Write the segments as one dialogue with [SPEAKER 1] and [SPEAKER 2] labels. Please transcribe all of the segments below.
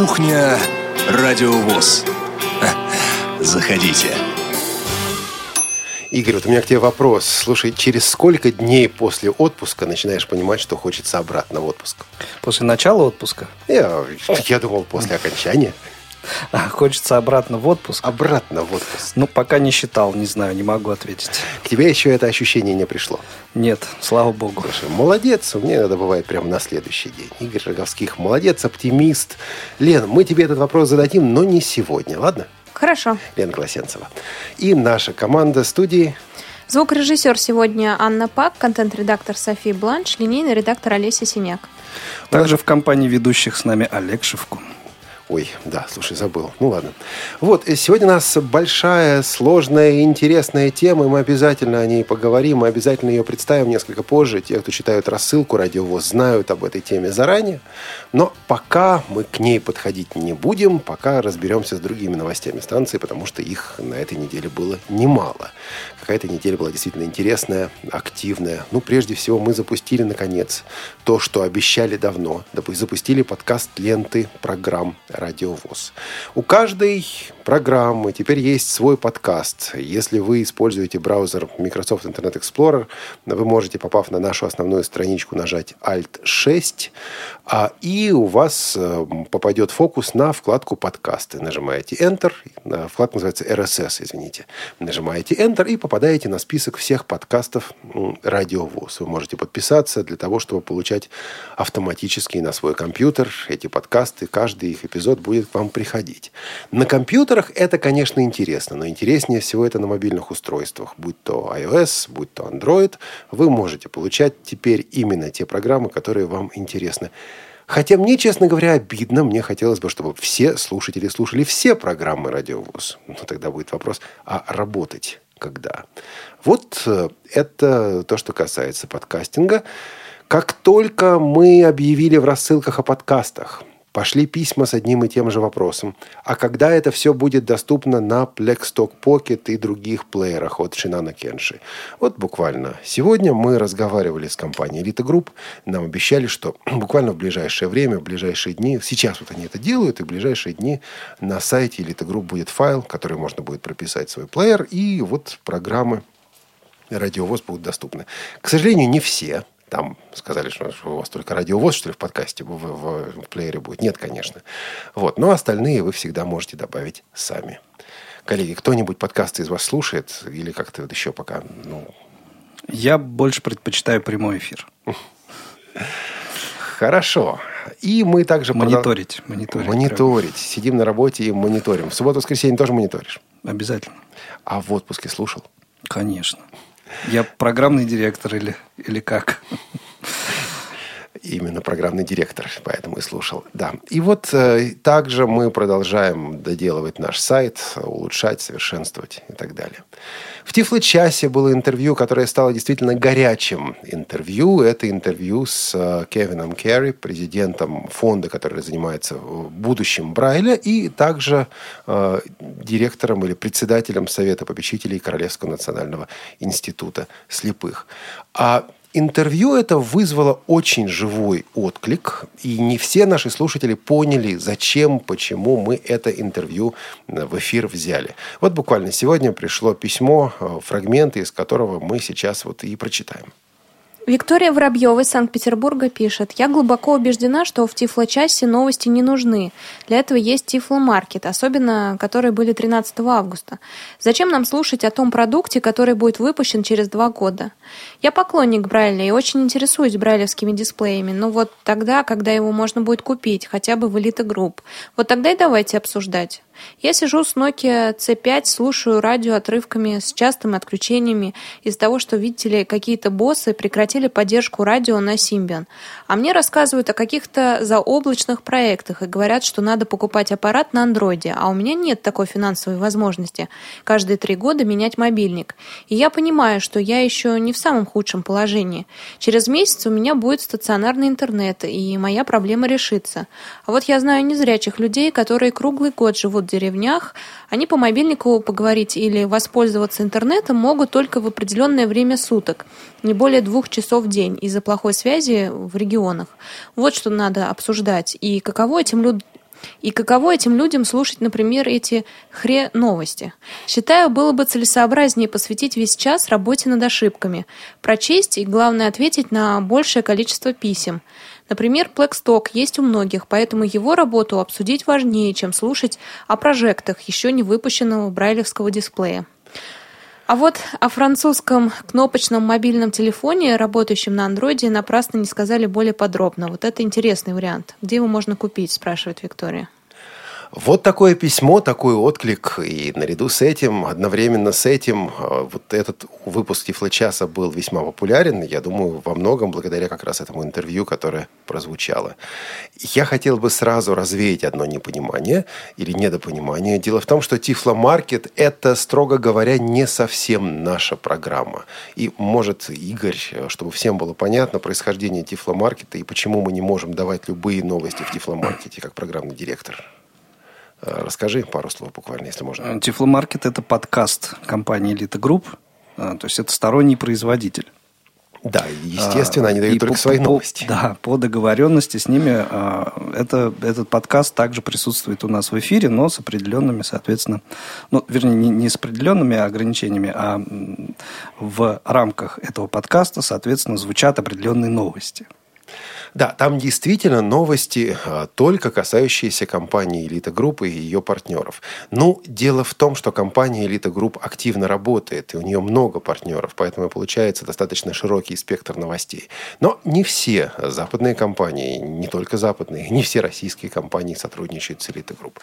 [SPEAKER 1] Кухня Радиовоз. Заходите.
[SPEAKER 2] Игорь, вот у меня к тебе вопрос. Слушай, через сколько дней после отпуска начинаешь понимать, что хочется обратно в отпуск?
[SPEAKER 3] После начала отпуска?
[SPEAKER 2] Я, я думал, после окончания.
[SPEAKER 3] А, хочется обратно в отпуск?
[SPEAKER 2] Обратно в отпуск.
[SPEAKER 3] Ну, пока не считал, не знаю, не могу ответить.
[SPEAKER 2] К тебе еще это ощущение не пришло?
[SPEAKER 3] Нет, слава богу.
[SPEAKER 2] Слушай, молодец, у меня иногда бывает прямо на следующий день. Игорь Роговских, молодец, оптимист. Лен, мы тебе этот вопрос зададим, но не сегодня, ладно?
[SPEAKER 4] Хорошо.
[SPEAKER 2] Лена Колосенцева. И наша команда студии
[SPEAKER 4] Звукорежиссер сегодня Анна Пак, контент-редактор София Бланш, линейный редактор Олеся Синяк.
[SPEAKER 3] Также в компании ведущих с нами Олег Шевкун.
[SPEAKER 2] Ой, да, слушай, забыл. Ну ладно. Вот, э, сегодня у нас большая, сложная интересная тема, мы обязательно о ней поговорим, мы обязательно ее представим несколько позже. Те, кто читают рассылку «Радиовоз», знают об этой теме заранее. Но пока мы к ней подходить не будем, пока разберемся с другими новостями станции, потому что их на этой неделе было немало. Какая-то неделя была действительно интересная, активная. Ну, прежде всего, мы запустили, наконец, то, что обещали давно. Запустили подкаст ленты программ «Радиовоз». У каждой программы теперь есть свой подкаст. Если вы используете браузер Microsoft Internet Explorer, вы можете, попав на нашу основную страничку, нажать Alt-6, а, и у вас э, попадет фокус на вкладку «Подкасты». Нажимаете Enter, вкладка называется RSS, извините. Нажимаете Enter и попадаете на список всех подкастов «Радиовоз». Вы можете подписаться для того, чтобы получать автоматически на свой компьютер эти подкасты. Каждый их эпизод будет к вам приходить. На компьютерах это, конечно, интересно, но интереснее всего это на мобильных устройствах. Будь то iOS, будь то Android, вы можете получать теперь именно те программы, которые вам интересны. Хотя мне, честно говоря, обидно. Мне хотелось бы, чтобы все слушатели слушали все программы «Радиовоз». Но тогда будет вопрос, а работать когда? Вот э, это то, что касается подкастинга. Как только мы объявили в рассылках о подкастах, пошли письма с одним и тем же вопросом. А когда это все будет доступно на Blackstock Pocket и других плеерах от Шинана Кенши? Вот буквально сегодня мы разговаривали с компанией Elite Group. Нам обещали, что буквально в ближайшее время, в ближайшие дни, сейчас вот они это делают, и в ближайшие дни на сайте Elite Group будет файл, который можно будет прописать в свой плеер, и вот программы радиовоз будут доступны. К сожалению, не все там сказали, что у вас только радиовоз, что ли, в подкасте, в, в, в плеере будет. Нет, конечно. Вот. Но остальные вы всегда можете добавить сами. Коллеги, кто-нибудь подкасты из вас слушает? Или как-то вот еще пока, ну...
[SPEAKER 3] Я больше предпочитаю прямой эфир.
[SPEAKER 2] Хорошо. И мы также...
[SPEAKER 3] Мониторить. Продол... Мониторить.
[SPEAKER 2] Мониторить. Сидим на работе и мониторим. В субботу-воскресенье тоже мониторишь?
[SPEAKER 3] Обязательно.
[SPEAKER 2] А в отпуске слушал?
[SPEAKER 3] Конечно. Я программный директор или, или как?
[SPEAKER 2] Именно программный директор, поэтому и слушал. Да. И вот э, также мы продолжаем доделывать наш сайт, улучшать, совершенствовать и так далее. В Тифло-часе было интервью, которое стало действительно горячим интервью. Это интервью с э, Кевином Керри, президентом фонда, который занимается будущим Брайля, и также э, директором или председателем Совета попечителей Королевского национального института слепых. А Интервью это вызвало очень живой отклик, и не все наши слушатели поняли, зачем, почему мы это интервью э, в эфир взяли. Вот буквально сегодня пришло письмо, э, фрагменты из которого мы сейчас вот и прочитаем.
[SPEAKER 4] Виктория Воробьева из Санкт-Петербурга пишет. Я глубоко убеждена, что в Тифло-часе новости не нужны. Для этого есть Тифло-маркет, особенно которые были 13 августа. Зачем нам слушать о том продукте, который будет выпущен через два года? Я поклонник Брайля и очень интересуюсь брайлевскими дисплеями, но вот тогда, когда его можно будет купить, хотя бы в Elite Group, вот тогда и давайте обсуждать. Я сижу с Nokia C5, слушаю радио отрывками с частыми отключениями из-за того, что, видите ли, какие-то боссы прекратили поддержку радио на Symbian. А мне рассказывают о каких-то заоблачных проектах и говорят, что надо покупать аппарат на андроиде, а у меня нет такой финансовой возможности каждые три года менять мобильник. И я понимаю, что я еще не в самом худшем положении. Через месяц у меня будет стационарный интернет, и моя проблема решится. А вот я знаю незрячих людей, которые круглый год живут деревнях, они по мобильнику поговорить или воспользоваться интернетом могут только в определенное время суток, не более двух часов в день из-за плохой связи в регионах. Вот что надо обсуждать. И каково этим людям И каково этим людям слушать, например, эти хре-новости? Считаю, было бы целесообразнее посвятить весь час работе над ошибками, прочесть и, главное, ответить на большее количество писем. Например, Blackstock есть у многих, поэтому его работу обсудить важнее, чем слушать о прожектах еще не выпущенного брайлевского дисплея. А вот о французском кнопочном мобильном телефоне, работающем на андроиде, напрасно не сказали более подробно. Вот это интересный вариант. Где его можно купить, спрашивает Виктория.
[SPEAKER 2] Вот такое письмо, такой отклик. И наряду с этим, одновременно с этим, э, вот этот выпуск Тифлочаса был весьма популярен. Я думаю, во многом благодаря как раз этому интервью, которое прозвучало. Я хотел бы сразу развеять одно непонимание или недопонимание. Дело в том, что Тифломаркет – это, строго говоря, не совсем наша программа. И, может, Игорь, чтобы всем было понятно происхождение Тифломаркета и почему мы не можем давать любые новости в Тифломаркете как программный директор – расскажи пару слов буквально, если можно.
[SPEAKER 3] Тифломаркет – это подкаст компании «Элита Групп». Э, то есть, это сторонний производитель.
[SPEAKER 2] Да, естественно, они дают и только по, свои новости.
[SPEAKER 3] да, по договоренности с ними а, это, этот подкаст также присутствует у нас в эфире, но с определенными, соответственно, ну, вернее, не, не с определенными ограничениями, а в рамках этого подкаста, соответственно, звучат определенные новости.
[SPEAKER 2] Да, там действительно новости а, только касающиеся компании «Элита Группы» и ее партнеров. Ну, дело в том, что компания «Элита Групп» активно работает, и у нее много партнеров, поэтому получается достаточно широкий спектр новостей. Но не все западные компании, не только западные, не все российские компании сотрудничают с «Элита Групп».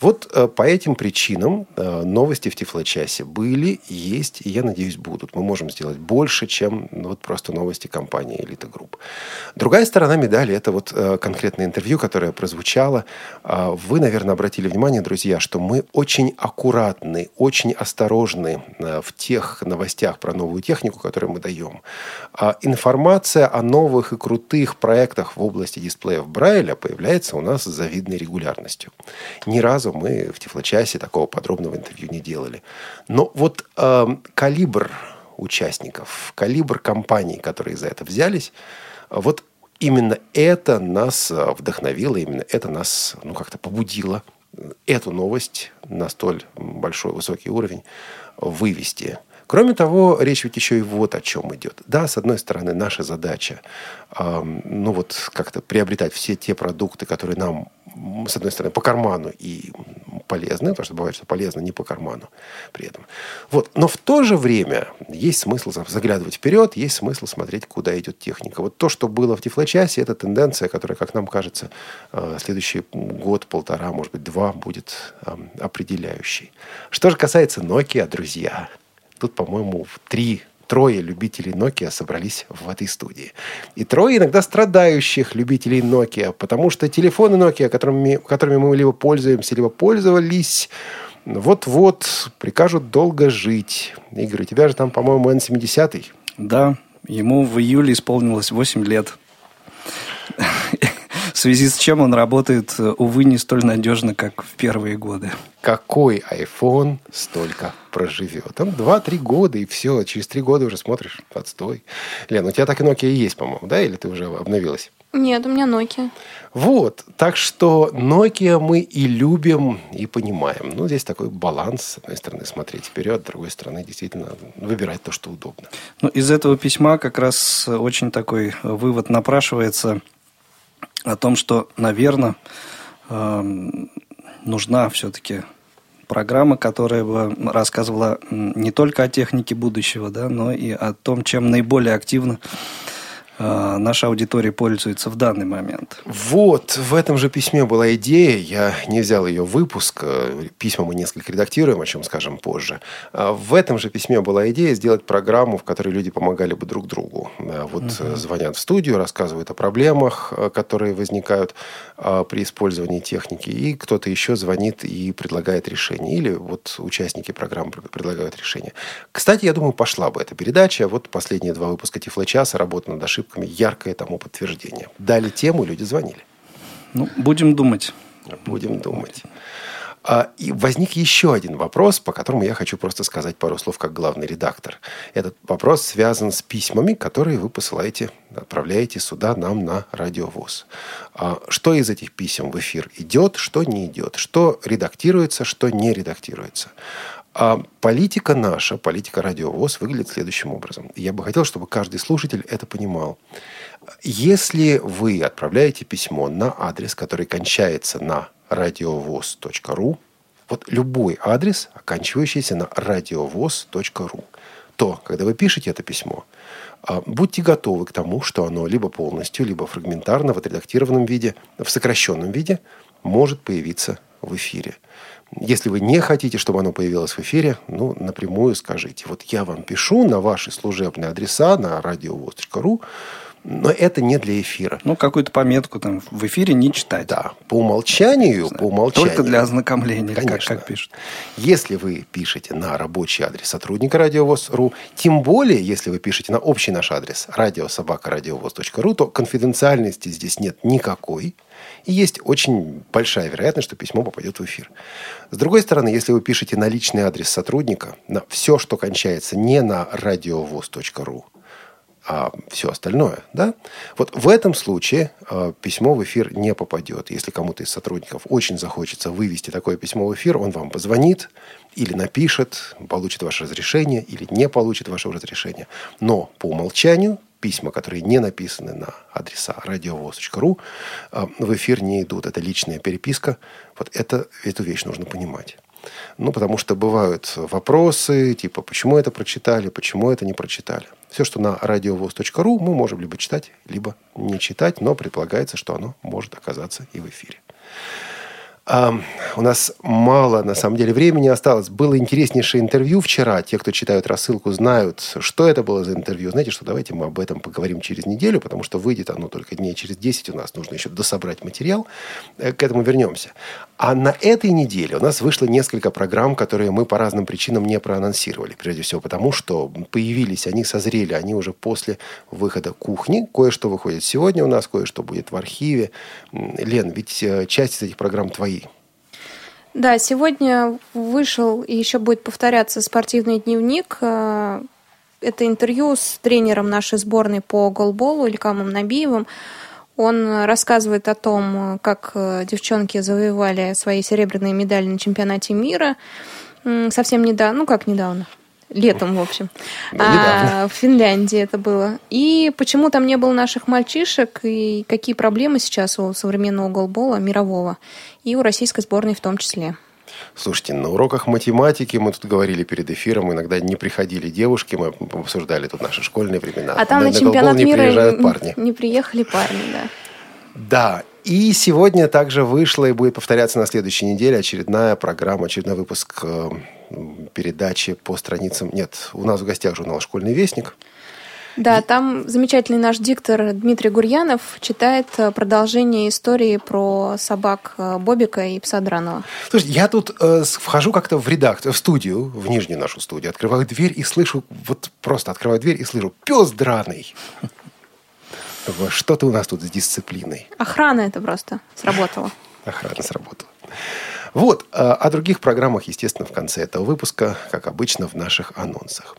[SPEAKER 2] Вот э, по этим причинам э, новости в Тифлочасе были, есть и, я надеюсь, будут. Мы можем сделать больше, чем ну, вот просто новости компании «Элита Групп». Другая сторона медали – это вот э, конкретное интервью, которое прозвучало. Э, вы, наверное, обратили внимание, друзья, что мы очень аккуратны, очень осторожны э, в тех новостях про новую технику, которую мы даем. А информация о новых и крутых проектах в области дисплеев Брайля появляется у нас с завидной регулярностью. Ни разу мы в Тифлочасе такого подробного интервью не делали. Но вот э, калибр участников, калибр компаний, которые за это взялись, вот именно это нас э, вдохновило, именно это нас ну, как-то побудило эту новость на столь большой, высокий уровень вывести. Кроме того, речь ведь еще и вот о чем идет. Да, с одной стороны, наша задача, э, ну вот как-то приобретать все те продукты, которые нам с одной стороны, по карману и полезны, потому что бывает, что полезно не по карману при этом. Вот. Но в то же время есть смысл заглядывать вперед, есть смысл смотреть, куда идет техника. Вот то, что было в Тифлочасе, это тенденция, которая, как нам кажется, э, следующий год, полтора, может быть, два будет определяющей. Что же касается Nokia, друзья, тут, по-моему, три трое любителей Nokia собрались в этой студии. И трое иногда страдающих любителей Nokia, потому что телефоны Nokia, которыми, которыми мы либо пользуемся, либо пользовались, вот-вот прикажут долго жить. Игорь, у тебя же там, по-моему, N70.
[SPEAKER 3] Да, ему в июле исполнилось 8 лет в связи с чем он работает, увы, не столь надежно, как в первые годы.
[SPEAKER 2] Какой iPhone столько проживет? Там 2-3 года, и все. Через 3 года уже смотришь, отстой. Лен, у тебя так и Nokia есть, по-моему, да? Или ты уже обновилась?
[SPEAKER 4] Нет, у меня Nokia.
[SPEAKER 2] Вот. Так что Nokia мы и любим, и понимаем. Ну, здесь такой баланс. С одной стороны, смотреть вперед, с другой стороны, действительно выбирать то, что удобно.
[SPEAKER 3] Ну, из этого письма как раз очень такой вывод напрашивается – о том, что, наверное, эм, нужна все-таки программа, которая бы рассказывала не только о технике будущего, да, но и о том, чем наиболее активно наша аудитория пользуется в данный момент.
[SPEAKER 2] Вот, в этом же письме была идея, я не взял ее выпуск, э, письма мы несколько редактируем, о чем скажем позже. А, в этом же письме была идея сделать программу, в которой люди помогали бы друг другу. Вот угу. звонят в студию, рассказывают о проблемах, э, которые возникают а, при использовании техники, и кто-то еще звонит и предлагает решение. Или вот участники программы предлагают решение. Кстати, я думаю, пошла бы эта передача. Вот последние два выпуска Тифлочаса, работа над ошибками ошибками яркое тому подтверждение. Дали тему, люди звонили.
[SPEAKER 3] Ну, будем думать.
[SPEAKER 2] Будем думать. А, и возник еще один вопрос, по которому я хочу просто сказать пару слов как главный редактор. Этот вопрос связан с письмами, которые вы посылаете, отправляете сюда нам на радиовоз. А, что из этих писем в эфир идет, что не идет, что редактируется, что не редактируется. А политика наша, политика радиовоз выглядит следующим образом. Я бы хотел, чтобы каждый слушатель это понимал. Если вы отправляете письмо на адрес, который кончается на радиовоз.ру, вот любой адрес, оканчивающийся на радиовоз.ру, то, когда вы пишете это письмо, а, будьте готовы к тому, что оно либо полностью, либо фрагментарно в отредактированном виде, в сокращенном виде может появиться в эфире. Если вы не хотите, чтобы оно появилось в эфире, ну, напрямую скажите. Вот я вам пишу на ваши служебные адреса на радиовоз.ру, но это не для эфира.
[SPEAKER 3] Ну, какую-то пометку там в эфире не читать.
[SPEAKER 2] Да, по умолчанию, по умолчанию.
[SPEAKER 3] Только для ознакомления,
[SPEAKER 2] Конечно.
[SPEAKER 3] Как, как пишут.
[SPEAKER 2] Если вы пишете на рабочий адрес сотрудника радиовоз.ру, тем более, если вы пишете на общий наш адрес радиособакарадиовоз.ру, то конфиденциальности здесь нет никакой. И есть очень большая вероятность, что письмо попадет в эфир. С другой стороны, если вы пишете на личный адрес сотрудника, на все, что кончается не на радиовоз.ру, а все остальное, да, вот в этом случае э, письмо в эфир не попадет. Если кому-то из сотрудников очень захочется вывести такое письмо в эфир, он вам позвонит или напишет, получит ваше разрешение или не получит вашего разрешения. Но по умолчанию письма, которые не написаны на адреса радиовоз.ру, э, в эфир не идут. Это личная переписка. Вот это, эту вещь нужно понимать. Ну, потому что бывают вопросы, типа, почему это прочитали, почему это не прочитали. Все, что на радиовоз.ру, мы можем либо читать, либо не читать, но предполагается, что оно может оказаться и в эфире. У нас мало, на самом деле, времени осталось. Было интереснейшее интервью вчера. Те, кто читают рассылку, знают, что это было за интервью. Знаете, что давайте мы об этом поговорим через неделю, потому что выйдет оно только дней через 10. У нас нужно еще дособрать материал. Э, к этому вернемся. А на этой неделе у нас вышло несколько программ, которые мы по разным причинам не проанонсировали. Прежде всего потому, что появились, они созрели, они уже после выхода кухни. Кое-что выходит сегодня у нас, кое-что будет в архиве. Лен, ведь э, часть из этих программ твои.
[SPEAKER 4] Да, сегодня вышел и еще будет повторяться спортивный дневник. Э, это интервью с тренером нашей сборной по голболу Илькамом Набиевым. Он рассказывает о том, как э, девчонки завоевали свои серебряные медали на чемпионате мира совсем недавно, ну как недавно, летом, в общем. Ну, а, в Финляндии это было. И почему там не было наших мальчишек, и какие проблемы сейчас у современного голбола мирового, и у российской сборной в том числе.
[SPEAKER 2] Слушайте, на уроках математики мы тут говорили перед эфиром, иногда не приходили девушки, мы обсуждали тут наши школьные времена.
[SPEAKER 4] А там на, на чемпионат не мира приезжают парни. Не приехали парни, да.
[SPEAKER 2] Да, и сегодня также вышла и будет повторяться на следующей неделе очередная программа, очередной выпуск э, передачи по страницам. Нет, у нас в гостях журнал «Школьный вестник».
[SPEAKER 4] Да, там замечательный наш диктор Дмитрий Гурьянов читает э, продолжение истории про собак э, Бобика и пса Дранова.
[SPEAKER 2] Слушай, я тут э, вхожу как-то в редакцию, в студию, в нижнюю нашу студию, открываю дверь и слышу, вот просто открываю дверь и слышу «Пес драный». Что-то у нас тут с дисциплиной.
[SPEAKER 4] Охрана это просто сработала.
[SPEAKER 2] Охрана сработала. Вот, э, о других программах, естественно, в конце этого выпуска, как обычно, в наших анонсах.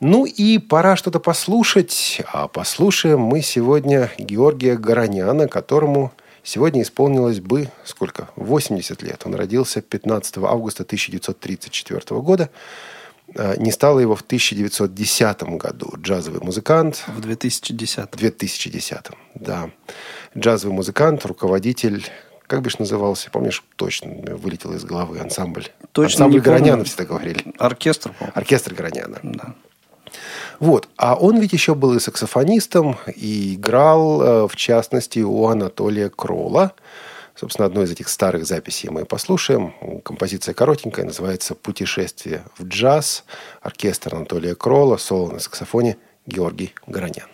[SPEAKER 2] Ну и пора что-то послушать. А послушаем мы сегодня Георгия Гороняна, которому сегодня исполнилось бы сколько? 80 лет. Он родился 15 августа 1934 года. А, не стало его в 1910 году. Джазовый музыкант.
[SPEAKER 3] В 2010. В
[SPEAKER 2] 2010, да. Джазовый музыкант, руководитель как бишь назывался? Помнишь, точно вылетел из головы ансамбль.
[SPEAKER 3] Точно
[SPEAKER 2] ансамбль Гороняна всегда говорили.
[SPEAKER 3] Оркестр,
[SPEAKER 2] по-моему. Оркестр Гороняна. Да. Вот. А он ведь еще был и саксофонистом, и играл, э, в частности, у Анатолия Крола. Собственно, одну из этих старых записей мы послушаем. Композиция коротенькая, называется «Путешествие в джаз». Оркестр Анатолия Крола, соло на саксофоне Георгий Горонян.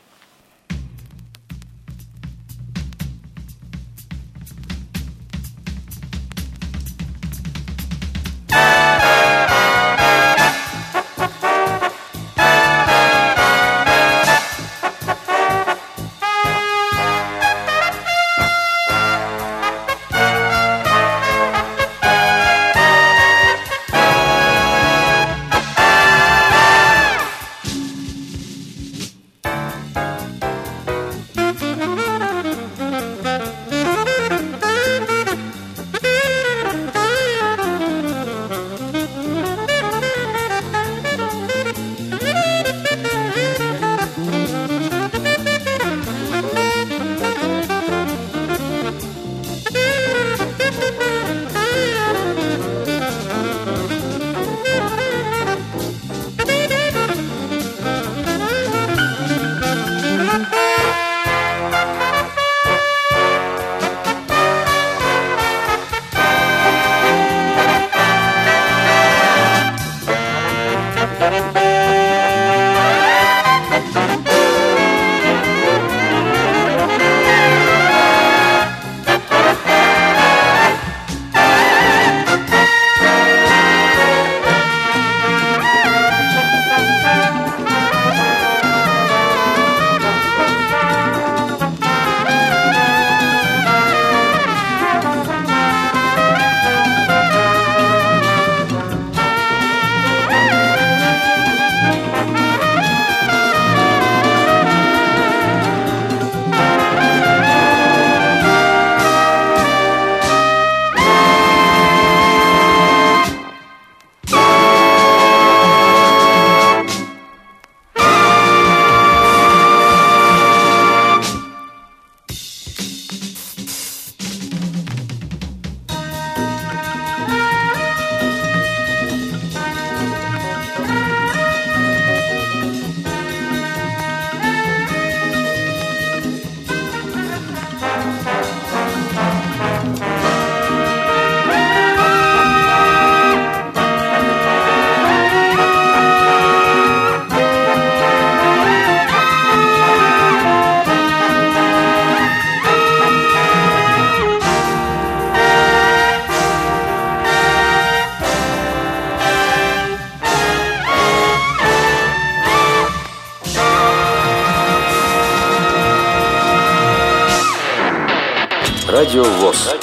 [SPEAKER 5] Радио ВОЗ.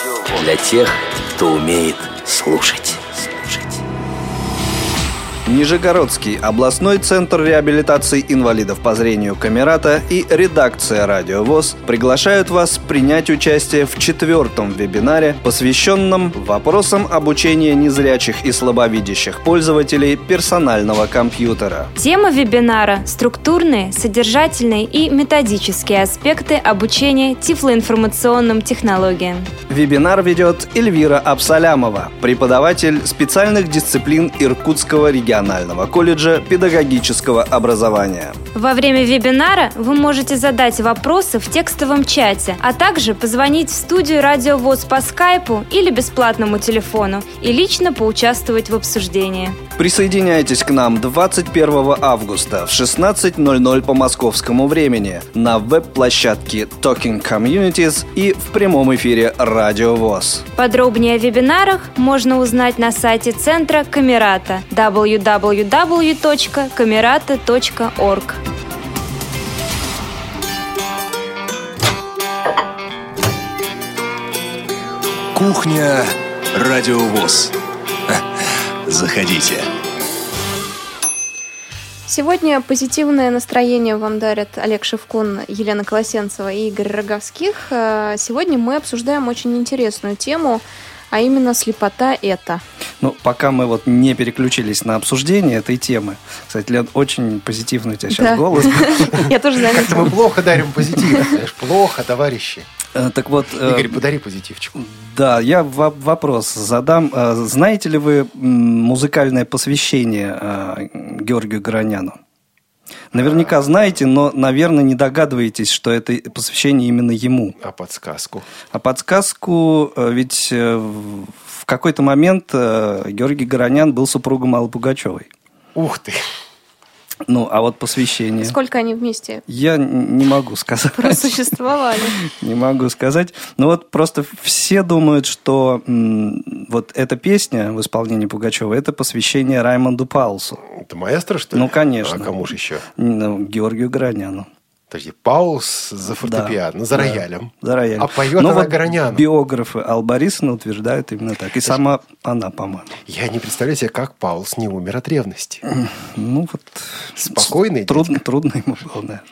[SPEAKER 5] Для тех, кто умеет слушать.
[SPEAKER 3] Нижегородский областной центр реабилитации инвалидов по зрению Камерата и редакция «Радио ВОЗ» приглашают вас принять участие в четвертом вебинаре, посвященном вопросам обучения незрячих и слабовидящих пользователей персонального компьютера.
[SPEAKER 6] Тема вебинара – структурные, содержательные и методические аспекты обучения тифлоинформационным технологиям.
[SPEAKER 3] Вебинар ведет Эльвира Абсалямова, преподаватель специальных дисциплин Иркутского региона Национального колледжа педагогического образования.
[SPEAKER 6] Во время вебинара вы можете задать вопросы в текстовом чате, а также позвонить в студию Радио ВОЗ по скайпу или бесплатному телефону и лично поучаствовать в обсуждении.
[SPEAKER 3] Присоединяйтесь к нам 21 августа в 16.00 по московскому времени на веб-площадке Talking Communities и в прямом эфире Радио ВОЗ.
[SPEAKER 6] Подробнее о вебинарах можно узнать на сайте центра Камерата www.camerata.org.
[SPEAKER 1] Кухня Радио ВОЗ. Заходите.
[SPEAKER 4] Сегодня позитивное настроение вам дарят Олег Шевкун, Елена Колосенцева и Игорь Роговских. Э, сегодня мы обсуждаем очень интересную тему, а именно слепота это.
[SPEAKER 3] Ну, пока мы вот не переключились на обсуждение этой темы. Кстати, Лен, очень позитивный у тебя сейчас
[SPEAKER 4] Да.
[SPEAKER 3] голос.
[SPEAKER 4] Я тоже
[SPEAKER 2] Как-то
[SPEAKER 4] заметила.
[SPEAKER 2] мы плохо дарим позитив. Знаешь, плохо, товарищи.
[SPEAKER 3] Э, Так вот, э,
[SPEAKER 2] Игорь, подари позитивчик.
[SPEAKER 3] да, я во- вопрос задам. Э, Знаете ли вы музыкальное посвящение Георгию Гороняну? Наверняка знаете, но, наверное, не догадываетесь, что это посвящение именно ему.
[SPEAKER 2] А подсказку?
[SPEAKER 3] А подсказку, э, ведь э, в какой-то момент э, Георгий Горонян был супругом Аллы Пугачевой.
[SPEAKER 2] Ух ты.
[SPEAKER 3] Ну, а вот посвящение...
[SPEAKER 4] Сколько они вместе
[SPEAKER 3] Я не могу сказать.
[SPEAKER 4] просуществовали?
[SPEAKER 3] Не могу сказать. Но вот просто все думают, что вот эта песня в исполнении Пугачева это посвящение Раймонду Паулсу.
[SPEAKER 2] Это маэстро, что ли?
[SPEAKER 3] Ну, конечно.
[SPEAKER 2] А кому же еще?
[SPEAKER 3] Ну, Георгию Гороняну.
[SPEAKER 2] Подожди, Паулс за фортепиано, за
[SPEAKER 3] Да.
[SPEAKER 2] роялем.
[SPEAKER 3] За роялем.
[SPEAKER 2] А поет
[SPEAKER 3] Но
[SPEAKER 2] она
[SPEAKER 3] вот
[SPEAKER 2] Гороняну.
[SPEAKER 3] биографы Борисовна утверждают именно так. И сама она, по-моему.
[SPEAKER 2] Я не представляю себе, как Паулс не умер от ревности.
[SPEAKER 3] Ну, вот...
[SPEAKER 2] Спокойный
[SPEAKER 3] Трудно, трудно ему было, наверное.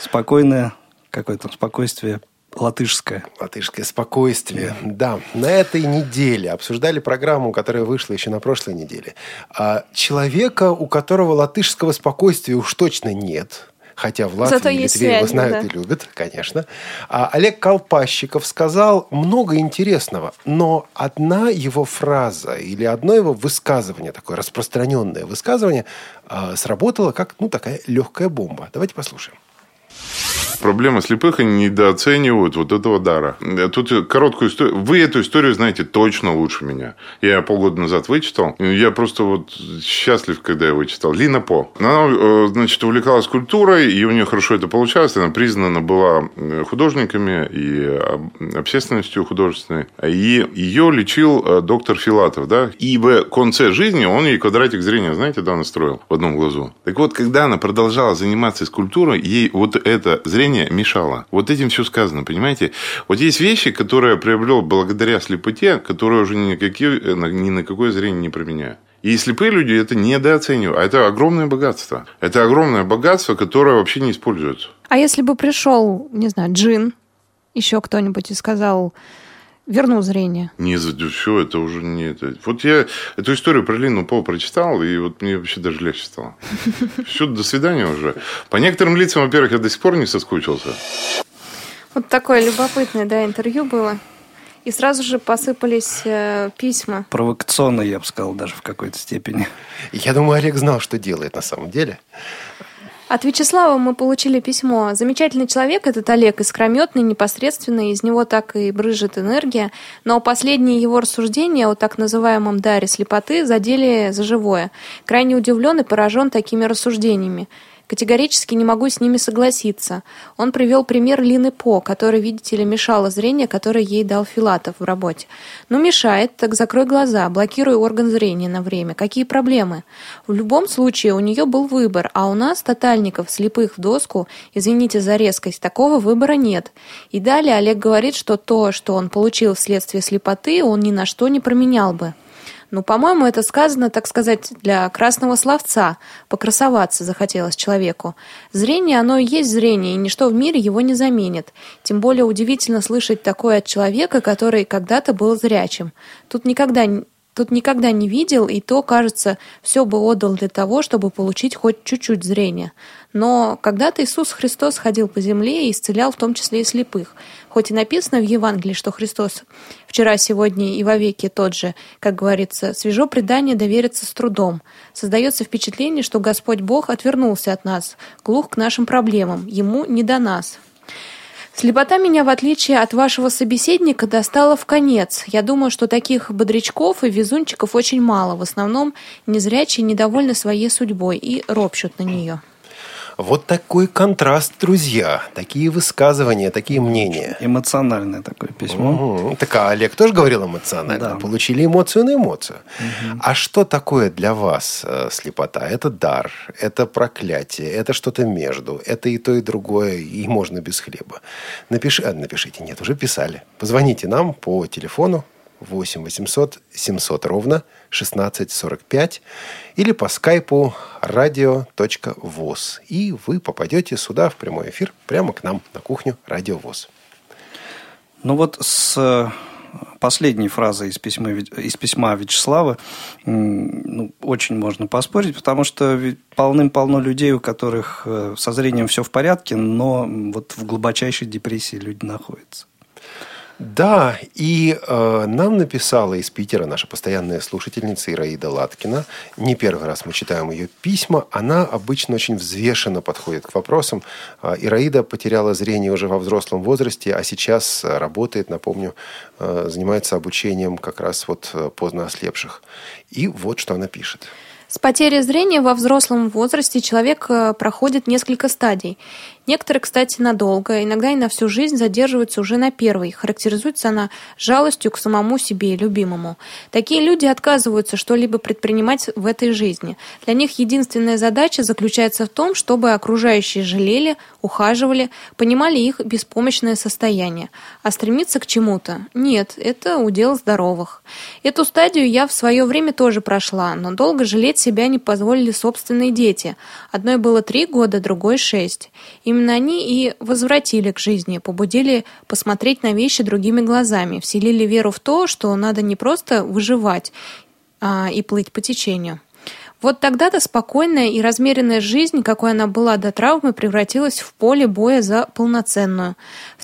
[SPEAKER 3] Спокойное какое-то спокойствие латышское.
[SPEAKER 2] Латышское спокойствие. Да, на этой неделе обсуждали программу, которая вышла еще на прошлой неделе. А человека, у которого латышского спокойствия уж точно нет, хотя в Латвии
[SPEAKER 4] Зато
[SPEAKER 2] и Литве его знают
[SPEAKER 4] да.
[SPEAKER 2] и любят, конечно. А Олег Колпащиков сказал много интересного, но одна его фраза или одно его высказывание, такое распространенное высказывание, а, сработало как ну, такая легкая бомба. Давайте послушаем.
[SPEAKER 7] Проблема слепых, они недооценивают вот этого дара. Тут короткую историю. Вы эту историю знаете точно лучше меня. Я полгода назад вычитал. Я просто вот счастлив, когда я вычитал. Лина По. Она, э, значит, увлекалась культурой, и у нее хорошо это получалось. Она признана была э, художниками и об- общественностью художественной. И ее лечил э, доктор Филатов, да. И в конце жизни он ей квадратик зрения, знаете, да, настроил в одном глазу. Так вот, когда она продолжала заниматься скульптурой, ей вот это зрение мешало. Вот этим все сказано, понимаете? Вот есть вещи, которые я приобрел благодаря слепоте, которые уже ни э, ни на какое зрение не променяю. И слепые люди это недооценивают. А это огромное богатство. Это огромное богатство, которое вообще не используется.
[SPEAKER 4] А если бы пришел, не знаю, Джин, еще кто-нибудь и сказал, верну зрение.
[SPEAKER 7] Не за все, это уже не это. Вот я эту историю про Лину По прочитал, и вот мне вообще даже легче стало. Все, до свидания уже. По некоторым лицам, во-первых, я до сих пор не соскучился.
[SPEAKER 4] Вот такое любопытное, да, интервью было. И сразу же посыпались э, письма.
[SPEAKER 3] Провокационно, я бы сказал, даже в какой-то степени.
[SPEAKER 2] Я думаю, Олег знал, что делает на самом деле.
[SPEAKER 4] От Вячеслава мы получили письмо. Замечательный человек этот Олег, искрометный, непосредственный, из него так и брыжет энергия. Но последние его рассуждения о так называемом даре слепоты задели за живое. Крайне удивлен и поражен такими рассуждениями. Категорически не могу с ними согласиться. Он привел пример Лины По, которая, видите ли, мешала зрение, которое ей дал Филатов в работе. Ну, мешает, так закрой глаза, блокируй орган зрения на время. Какие проблемы? В любом случае, у нее был выбор, а у нас, тотальников, слепых в доску, извините за резкость, такого выбора нет. И далее Олег говорит, что то, что он получил вследствие слепоты, он ни на что не променял бы. Ну, по-моему, это сказано, так сказать, для красного словца. Покрасоваться захотелось человеку. Зрение, оно и есть зрение, и ничто в мире его не заменит. Тем более удивительно слышать такое от человека, который когда-то был зрячим. Тут никогда Тут никогда не видел, и то, кажется, все бы отдал для того, чтобы получить хоть чуть-чуть зрения. Но когда-то Иисус Христос ходил по земле и исцелял в том числе и слепых. Хоть и написано в Евангелии, что Христос вчера, сегодня и вовеки тот же, как говорится, свежо предание довериться с трудом. Создается впечатление, что Господь Бог отвернулся от нас, глух к нашим проблемам, Ему не до нас. Слепота меня, в отличие от вашего собеседника, достала в конец. Я думаю, что таких бодрячков и везунчиков очень мало. В основном незрячие недовольны своей судьбой и ропщут на нее.
[SPEAKER 2] Вот такой контраст, друзья. Такие высказывания, такие мнения.
[SPEAKER 3] Эмоциональное такое письмо.
[SPEAKER 2] Угу. Так а Олег тоже говорил эмоционально. Да. Получили эмоцию на эмоцию. Угу. А что такое для вас э, слепота? Это дар, это проклятие, это что-то между. Это и то, и другое, и можно без хлеба. Напиши, а, напишите, нет, уже писали. Позвоните нам по телефону 8 800 700 ровно 1645 или по скайпу radio.voz. И вы попадете сюда в прямой эфир прямо к нам на кухню Радио ВОЗ.
[SPEAKER 3] Ну вот с э, последней фразой из письма, из письма Вячеслава ну, очень можно поспорить, потому что полным-полно людей, у которых э, со зрением все в порядке, но вот в глубочайшей депрессии люди находятся.
[SPEAKER 2] Да, и э, нам написала из Питера наша постоянная слушательница Ираида Латкина. Не первый раз мы читаем ее письма. Она обычно очень взвешенно подходит к вопросам. Э, Ираида потеряла зрение уже во взрослом возрасте, а сейчас работает, напомню, э, занимается обучением как раз вот э, поздно ослепших. И вот что она пишет.
[SPEAKER 4] С потерей зрения во взрослом возрасте человек э, проходит несколько стадий. Некоторые, кстати, надолго, иногда и на всю жизнь задерживаются уже на первой. Характеризуется она жалостью к самому себе и любимому. Такие люди отказываются что-либо предпринимать в этой жизни. Для них единственная задача заключается в том, чтобы окружающие жалели, ухаживали, понимали их беспомощное состояние. А стремиться к чему-то? Нет, это удел здоровых. Эту стадию я в свое время тоже прошла, но долго жалеть себя не позволили собственные дети. Одной было три года, другой шесть. Именно они и возвратили к жизни, побудили посмотреть на вещи другими глазами, вселили веру в то, что надо не просто выживать а, и плыть по течению. Вот тогда-то спокойная и размеренная жизнь, какой она была до травмы, превратилась в поле боя за полноценную.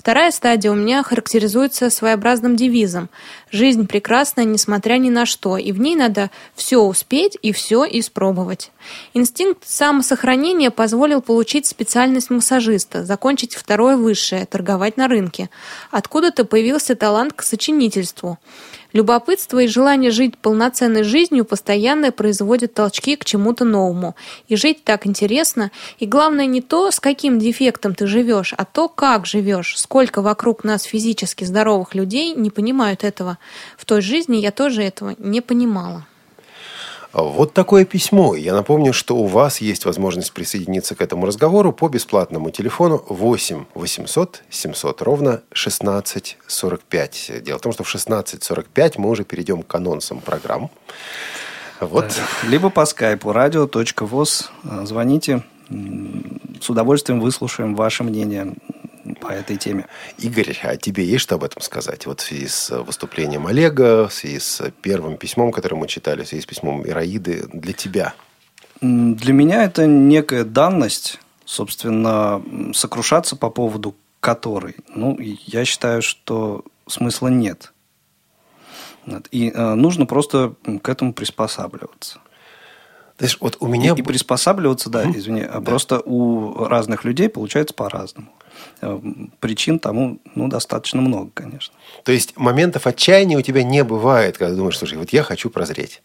[SPEAKER 4] Вторая стадия у меня характеризуется своеобразным девизом. Жизнь прекрасная, несмотря ни на что, и в ней надо все успеть и все испробовать. Инстинкт самосохранения позволил получить специальность массажиста, закончить второе высшее, торговать на рынке. Откуда-то появился талант к сочинительству. Любопытство и желание жить полноценной жизнью постоянно производят толчки к чему-то новому. И жить так интересно. И главное не то, с каким дефектом ты живешь, а то, как живешь. Сколько вокруг нас физически здоровых людей не понимают этого. В той жизни я тоже этого не понимала.
[SPEAKER 2] Вот такое письмо. Я напомню, что у вас есть возможность присоединиться к этому разговору по бесплатному телефону 8 800 700 ровно 1645. Дело в том, что в 1645 мы уже перейдем к анонсам программ.
[SPEAKER 3] Вот. Либо по скайпу radio.voz. Звоните. С удовольствием выслушаем ваше мнение по этой теме.
[SPEAKER 2] Игорь, а тебе есть что об этом сказать? Вот в связи с выступлением Олега, в связи с первым письмом, которое мы читали, в связи с письмом Ираиды, для тебя?
[SPEAKER 3] Для меня это некая данность, собственно, сокрушаться по поводу которой, ну, я считаю, что смысла нет. И э, нужно просто к этому приспосабливаться.
[SPEAKER 2] Знаешь, вот у меня...
[SPEAKER 3] И, и приспосабливаться, да, угу. извини, да. просто у разных людей получается по-разному. Э, причин тому ну, достаточно много, конечно.
[SPEAKER 2] То есть моментов отчаяния у тебя не бывает, когда думаешь, слушай, вот я хочу прозреть.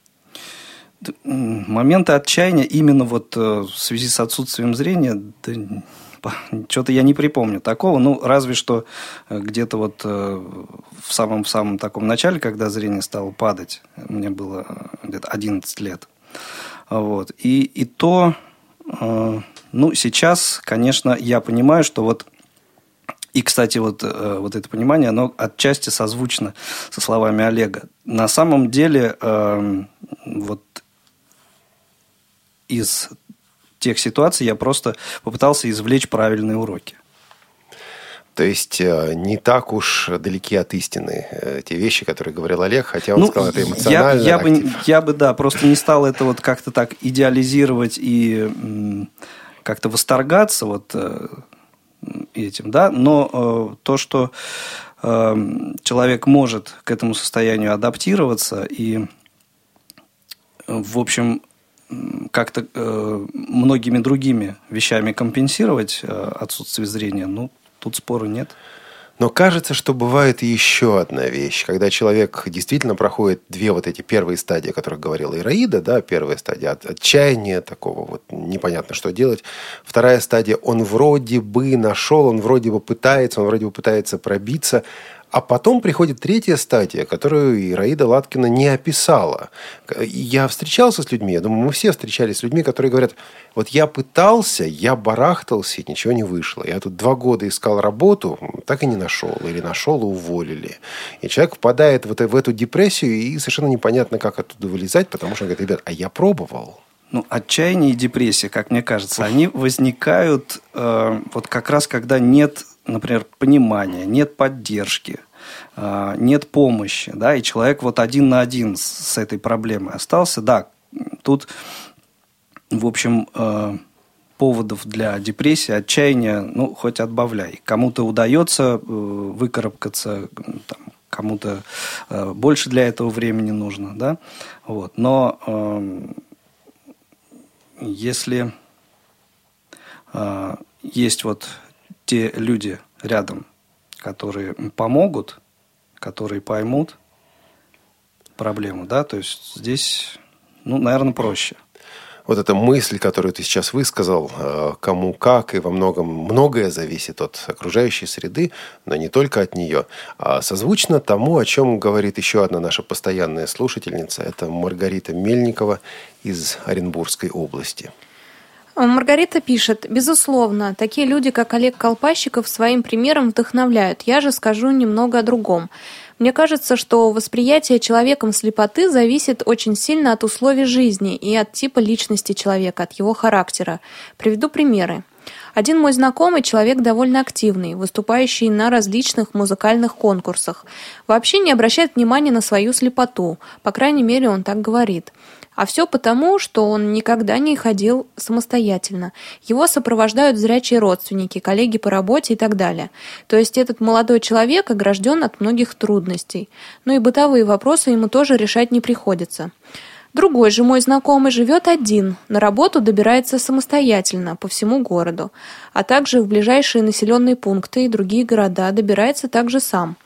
[SPEAKER 3] Моменты отчаяния именно вот э, в связи с отсутствием зрения, да, что-то я не припомню такого. Ну, разве что э, где-то вот в самом-самом таком начале, когда зрение стало падать, мне было где-то 11 лет. Вот. И, и то, ну, сейчас, конечно, я понимаю, что вот и, кстати, вот, вот это понимание, оно отчасти созвучно со словами Олега. На самом деле, эм, вот из тех ситуаций я просто попытался извлечь правильные уроки.
[SPEAKER 2] То есть э, не так уж далеки от истины э, те вещи, которые говорил Олег, хотя он ну, сказал это эмоционально.
[SPEAKER 3] Я, я, бы, я бы, да, просто не стал это вот как-то так идеализировать и как-то восторгаться вот э, этим, да, но то, что человек может к этому состоянию адаптироваться и, в общем, как-то э, многими другими вещами компенсировать э, отсутствие зрения, ну, тут спора нет.
[SPEAKER 2] Но кажется, что бывает еще одна вещь, когда человек действительно проходит две вот эти первые стадии, о которых говорила Ираида, да, первая стадия от отчаяния такого вот непонятно что делать, вторая стадия, он вроде бы нашел, он вроде бы пытается, он вроде бы пытается пробиться, а потом приходит третья стадия, которую Ираида Латкина не описала. Я встречался с людьми, я думаю, мы все встречались с людьми, которые говорят, вот я пытался, я барахтался, и ничего не вышло. Я тут два года искал работу, так и не нашел. Или нашел и уволили. И человек впадает в, это, в эту депрессию, и совершенно непонятно, как оттуда вылезать, потому что он говорит, ребят, а я пробовал.
[SPEAKER 3] Ну, отчаяние и депрессия, как мне кажется, они возникают э, вот как раз, когда нет, например, понимания, нет поддержки, нет помощи, да, и человек вот один на один с, этой проблемой остался, да, тут, в общем, э, поводов для депрессии, отчаяния, ну, хоть отбавляй. Кому-то удается э, выкарабкаться, там, кому-то э, больше для этого времени нужно, да, вот. Но эм, если есть вот те люди рядом, которые помогут, которые поймут проблему, да, то есть здесь, ну, наверное, проще.
[SPEAKER 2] Вот эта мысль, которую ты сейчас высказал, э, кому как, и во многом многое зависит от окружающей среды, но не только от нее, а созвучно тому, о чем говорит еще одна наша постоянная слушательница, это Маргарита Мельникова из Оренбургской области.
[SPEAKER 4] Маргарита пишет, безусловно, такие люди, как Олег Колпащиков, своим примером вдохновляют. Я же скажу немного о другом. Мне кажется, что восприятие человеком слепоты зависит очень сильно от условий жизни и от типа личности человека, от его характера. Приведу примеры. Один мой знакомый человек довольно активный, выступающий на различных музыкальных конкурсах. Вообще не обращает внимания на свою слепоту, по крайней мере, он так говорит. А все потому, что он никогда не ходил самостоятельно. Его сопровождают зрячие родственники, коллеги по работе и так далее. То есть этот молодой человек огражден от многих трудностей. Ну и бытовые вопросы ему тоже решать не приходится. Другой же мой знакомый живет один, на работу добирается самостоятельно по всему городу, а также в ближайшие населенные пункты и другие города добирается также сам.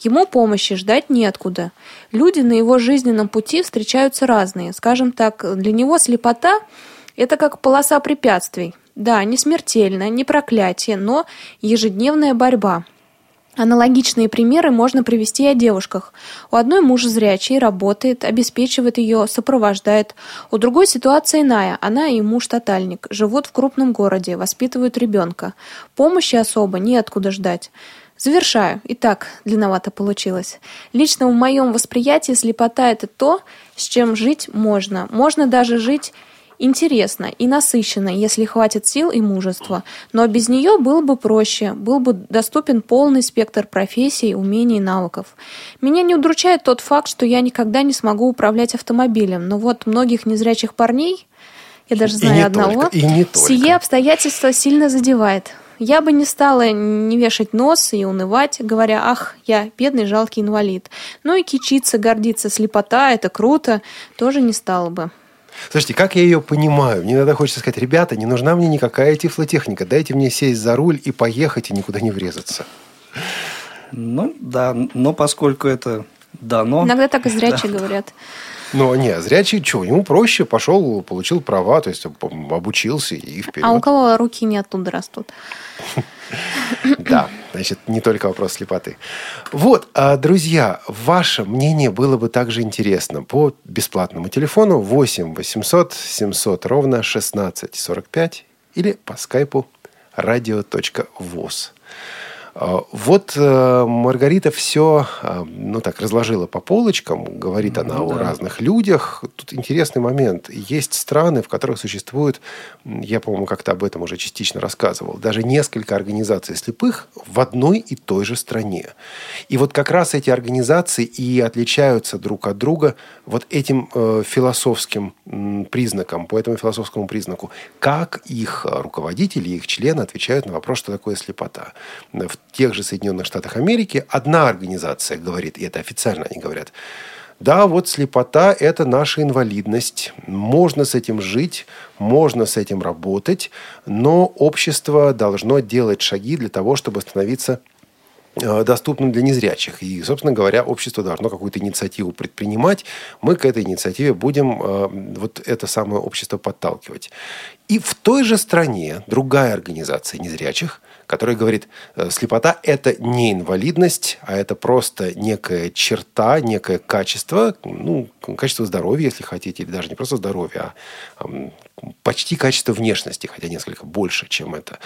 [SPEAKER 4] Ему помощи ждать неоткуда. Люди на его жизненном пути встречаются разные. Скажем так, для него слепота – это как полоса препятствий. Да, не смертельная, не проклятие, но ежедневная борьба – Аналогичные примеры можно привести и о девушках. У одной муж зрячий, работает, обеспечивает ее, сопровождает. У другой ситуация иная. Она и муж тотальник, живут в крупном городе, воспитывают ребенка. Помощи особо неоткуда ждать. Завершаю. Итак, длинновато получилось. Лично в моем восприятии слепота – это то, с чем жить можно. Можно даже жить интересно и насыщенно, если хватит сил и мужества. Но без нее было бы проще, был бы доступен полный спектр профессий, умений и навыков. Меня не удручает тот факт, что я никогда не смогу управлять автомобилем, но вот многих незрячих парней, я даже знаю и одного, только, и не только. сие обстоятельство сильно задевает. Я бы не стала не вешать нос и унывать, говоря, ах, я бедный жалкий инвалид. Ну и кичиться, гордиться, слепота, это круто, тоже не стала бы.
[SPEAKER 2] Слушайте, как я ее понимаю? Мне иногда хочется сказать, ребята, не нужна мне никакая тифлотехника. Дайте мне сесть за руль и поехать, и никуда не врезаться.
[SPEAKER 3] Ну, да, но поскольку это дано...
[SPEAKER 4] Иногда так и зрячие да. говорят.
[SPEAKER 2] Ну, не, зрячий, что, ему проще, пошел, получил права, то есть об- обучился и вперед.
[SPEAKER 4] А у кого руки не оттуда растут?
[SPEAKER 2] Да, значит, не только вопрос слепоты. Вот, а, друзья, ваше мнение было бы также интересно по бесплатному телефону 8 800 700 ровно 16 45 или по скайпу radio.voz. А, Вот э, Маргарита все, ну так, разложила по полочкам. Говорит она
[SPEAKER 3] Ну
[SPEAKER 2] о
[SPEAKER 3] да.
[SPEAKER 2] разных людях. Тут интересный момент. Есть страны, в которых существует, я, по-моему, как-то об этом уже частично рассказывал, даже несколько организаций слепых в одной и той же стране. И вот как раз эти организации и отличаются друг от друга вот этим э, философским м, признаком, по этому философскому признаку, как их э, руководители, их члены отвечают на вопрос, что такое слепота. В тех же Соединенных Штатах Америки одна организация говорит, и это официально они говорят, да, вот слепота – это наша инвалидность. Можно с этим жить, можно с этим работать, но общество должно делать шаги для того, чтобы становиться э, доступным для незрячих. И, собственно говоря, общество должно какую-то инициативу предпринимать. Мы к этой инициативе будем э, вот это самое общество подталкивать. И в той же стране другая организация незрячих, которая говорит, э, слепота – это не инвалидность, а это просто некая черта, некое качество, ну, качество здоровья, если хотите, или даже не просто здоровья, а почти качество внешности, хотя несколько больше, чем это.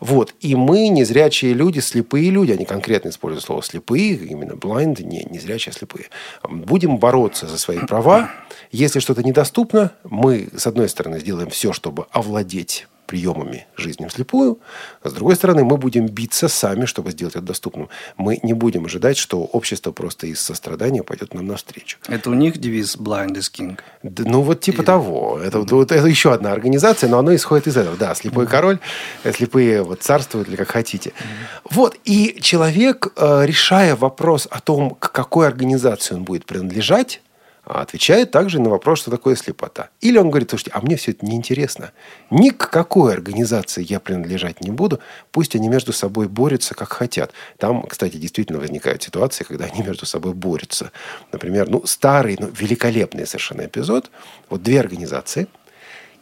[SPEAKER 2] Вот. И мы, незрячие люди, слепые люди, они конкретно используют слово слепые, именно blind, не незрячие, а слепые, будем бороться за свои права. Если что-то недоступно, мы, с одной стороны, сделаем все, чтобы овладеть приемами жизни вслепую. А с другой стороны, мы будем биться сами, чтобы сделать это доступным. Мы не будем ожидать, что общество просто из сострадания пойдет нам навстречу.
[SPEAKER 3] Это у них девиз «Blind is king».
[SPEAKER 2] Да, ну, вот типа того. Это, вот- вот это еще одна организация, но оно исходит из этого. Да, слепой король, э, слепые вот царствуют или как хотите. Вот, и человек, э, решая вопрос о том, к какой организации он будет принадлежать, отвечает также на вопрос, что такое слепота. Или он говорит, слушайте, а мне все это неинтересно. Ни к какой организации я принадлежать не буду. Пусть они между собой борются, как хотят. Там, кстати, действительно возникают ситуации, когда они между собой борются. Например, ну, старый, но великолепный совершенно эпизод. Вот две организации –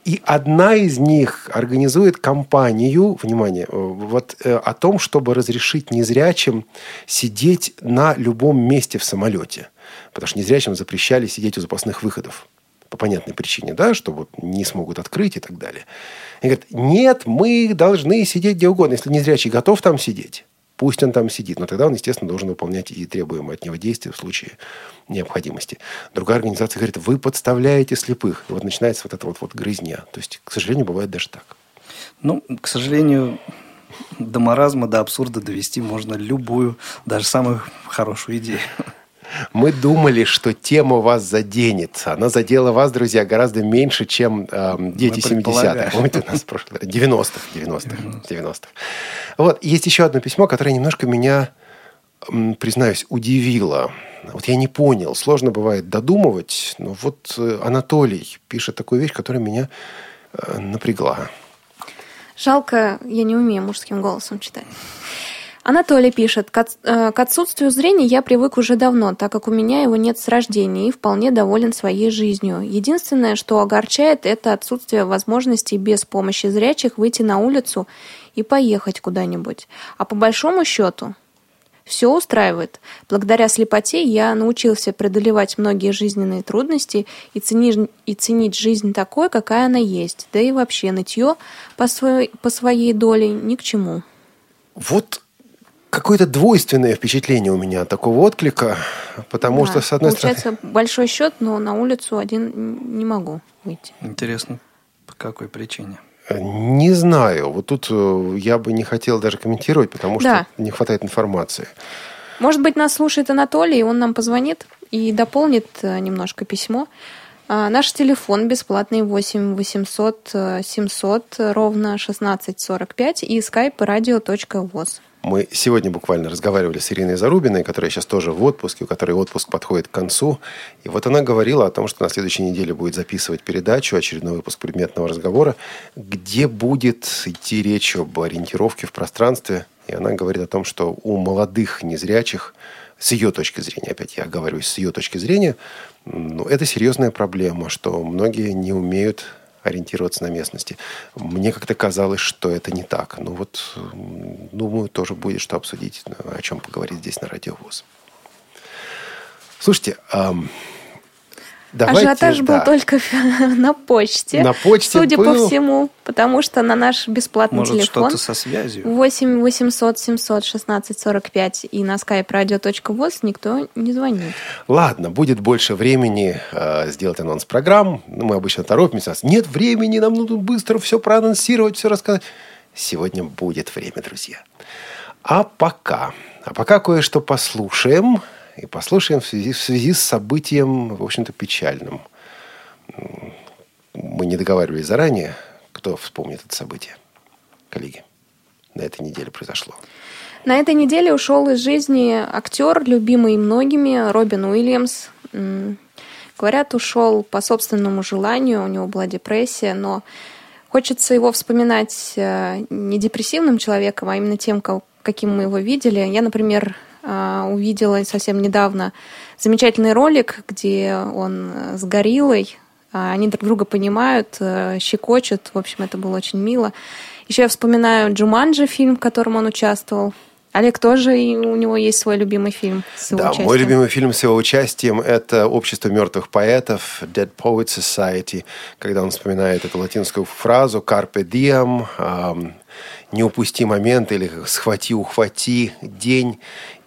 [SPEAKER 2] и одна из них организует кампанию, внимание, э, вот э, о том, чтобы разрешить незрячим сидеть на любом месте в самолете. Потому что незрячим запрещали сидеть у запасных выходов. По понятной причине, да, что вот не смогут открыть и так далее. И говорят, нет, мы должны сидеть где угодно. Если незрячий готов там сидеть, пусть он там сидит. Но тогда он, естественно, должен выполнять и требуемые от него действия в случае необходимости. Другая организация говорит, вы подставляете слепых. И вот начинается вот эта вот, вот грызня. То есть, к сожалению, бывает даже так.
[SPEAKER 3] Ну, к сожалению, до маразма, до абсурда довести можно любую, даже самую хорошую идею.
[SPEAKER 2] Мы думали, что тема вас заденет. Она задела вас, друзья, гораздо меньше, чем э, дети
[SPEAKER 3] Мы
[SPEAKER 2] 70-х.
[SPEAKER 3] предполагаем.
[SPEAKER 2] Помните, у нас раз? 90-х, 90-х, 90-х. Вот, есть еще одно письмо, которое немножко меня, признаюсь, удивило. Вот я не понял, сложно бывает додумывать, но вот э, Анатолий пишет такую вещь, которая меня э, напрягла.
[SPEAKER 4] Жалко, я не умею мужским голосом читать. Анатолий пишет, э, к отсутствию зрения я привык уже давно, так как у меня его нет с рождения и вполне доволен своей жизнью. Единственное, что огорчает, это отсутствие возможности без помощи зрячих выйти на улицу и поехать куда-нибудь. А по большому счету, все устраивает. Благодаря слепоте я научился преодолевать многие жизненные трудности и ценить, и ценить жизнь такой, какая она есть. Да и вообще нытье по своей, по своей доле ни к чему.
[SPEAKER 2] Вот какое-то двойственное впечатление у меня от такого отклика, потому
[SPEAKER 4] Да,
[SPEAKER 2] что, с одной стороны...
[SPEAKER 4] Получается большой счет, но на улицу один не могу выйти.
[SPEAKER 3] Интересно, по какой причине?
[SPEAKER 2] Не знаю. Вот тут э, я бы не хотел даже комментировать, потому что
[SPEAKER 4] Да.
[SPEAKER 2] не хватает информации.
[SPEAKER 4] Может быть, нас слушает Анатолий, и он нам позвонит и дополнит э, немножко письмо. А, Наш телефон бесплатный 8 800 э, 700 ровно 1645 и skype radio.voz.
[SPEAKER 2] Мы сегодня буквально разговаривали с Ириной Зарубиной, которая сейчас тоже в отпуске, у которой отпуск подходит к концу. И вот она говорила о том, что на следующей неделе будет записывать передачу, очередной выпуск предметного разговора, где будет идти речь об ориентировке в пространстве. И она говорит о том, что у молодых незрячих, с ее точки зрения, опять я говорю, с ее точки зрения, ну, это серьезная проблема, что многие не умеют ориентироваться на местности. Мне как-то казалось, что это не так. Ну вот, думаю, тоже будет что обсудить, о чем поговорить здесь на Радио ВОЗ. Слушайте, эм,
[SPEAKER 4] Давайте, Ажиотаж да. был только на почте.
[SPEAKER 2] На почте
[SPEAKER 4] Судя
[SPEAKER 2] был...
[SPEAKER 4] по всему, потому что на наш бесплатный
[SPEAKER 3] Может,
[SPEAKER 4] телефон...
[SPEAKER 3] что-то со связью?
[SPEAKER 4] 8 800 700 16 45 и на skype radio.voz никто не звонит.
[SPEAKER 2] Ладно, будет больше времени э, сделать анонс программ. Ну, мы обычно торопимся. Нет времени, нам нужно быстро все проанонсировать, все рассказать. Сегодня будет время, друзья. А пока... А пока кое-что послушаем и послушаем в связи, в связи с событием, в общем-то, печальным. Мы не договаривались заранее, кто вспомнит это событие. Коллеги, на этой неделе произошло.
[SPEAKER 4] На этой неделе ушел из жизни актер, любимый многими, Робин Уильямс. Говорят, ушел по собственному желанию, у него была депрессия, но хочется его вспоминать э, не депрессивным человеком, а именно тем, каким мы его видели. Я, например, увидела совсем недавно замечательный ролик, где он с гориллой, а, они друг друга понимают, э, щекочут. В общем, это было очень мило. Еще я вспоминаю Джуманджи, фильм, в котором он участвовал. Олег тоже, и у него есть свой любимый фильм с его
[SPEAKER 2] да,
[SPEAKER 4] участием.
[SPEAKER 2] мой любимый фильм с его участием – это «Общество мертвых поэтов», «Dead Poets Society», когда он вспоминает эту латинскую фразу «Carpe diem», «Не упусти момент» или «Схвати, ухвати день».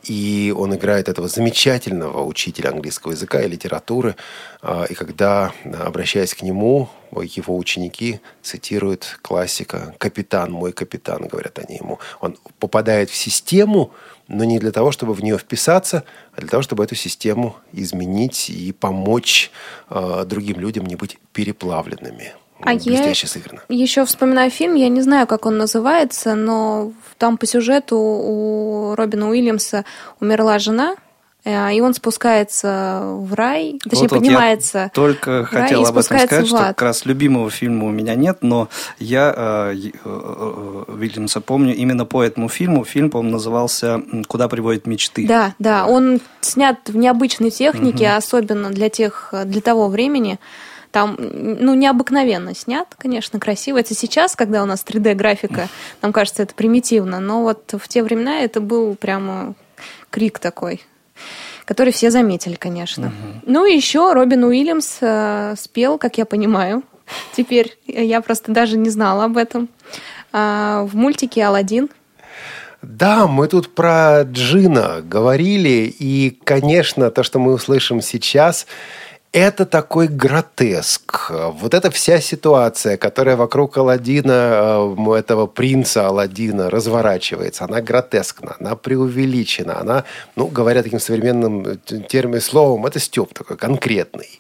[SPEAKER 2] И он играет этого замечательного учителя английского языка и литературы. А, и когда, обращаясь к нему, его ученики цитируют классика «Капитан, мой капитан», говорят они ему. Он попадает в систему, но не для того, чтобы в нее вписаться, а для того, чтобы эту систему изменить и помочь э, другим людям не быть переплавленными.
[SPEAKER 4] А я
[SPEAKER 2] сыграно.
[SPEAKER 4] еще вспоминаю фильм, я не знаю, как он называется, но там по сюжету у Робина Уильямса умерла жена, э, и он спускается в рай, точнее, вот, поднимается.
[SPEAKER 3] я только хотел об этом сказать, что как раз любимого фильма у меня нет, но я э, э, Уильямса помню именно по этому фильму. Фильм, по-моему, назывался «Куда приводят мечты».
[SPEAKER 4] Да, да, он снят в необычной технике, угу. особенно для тех, для того времени. Там, ну, необыкновенно снят, конечно, красиво. Это сейчас, когда у нас 3D-графика, нам кажется, это примитивно, но вот в те времена это был прямо крик такой который все заметили, конечно. Угу. Ну и еще Робин Уильямс э, спел, как я понимаю, теперь я просто даже не знала об этом, э, в мультике «Аладдин».
[SPEAKER 2] Да, мы тут про Джина говорили, и, конечно, то, что мы услышим сейчас, это такой гротеск. Вот эта вся ситуация, которая вокруг Алладина, э, этого принца Алладина разворачивается, она гротескна, она преувеличена, она, ну, говоря таким современным термином, словом, это степ такой конкретный.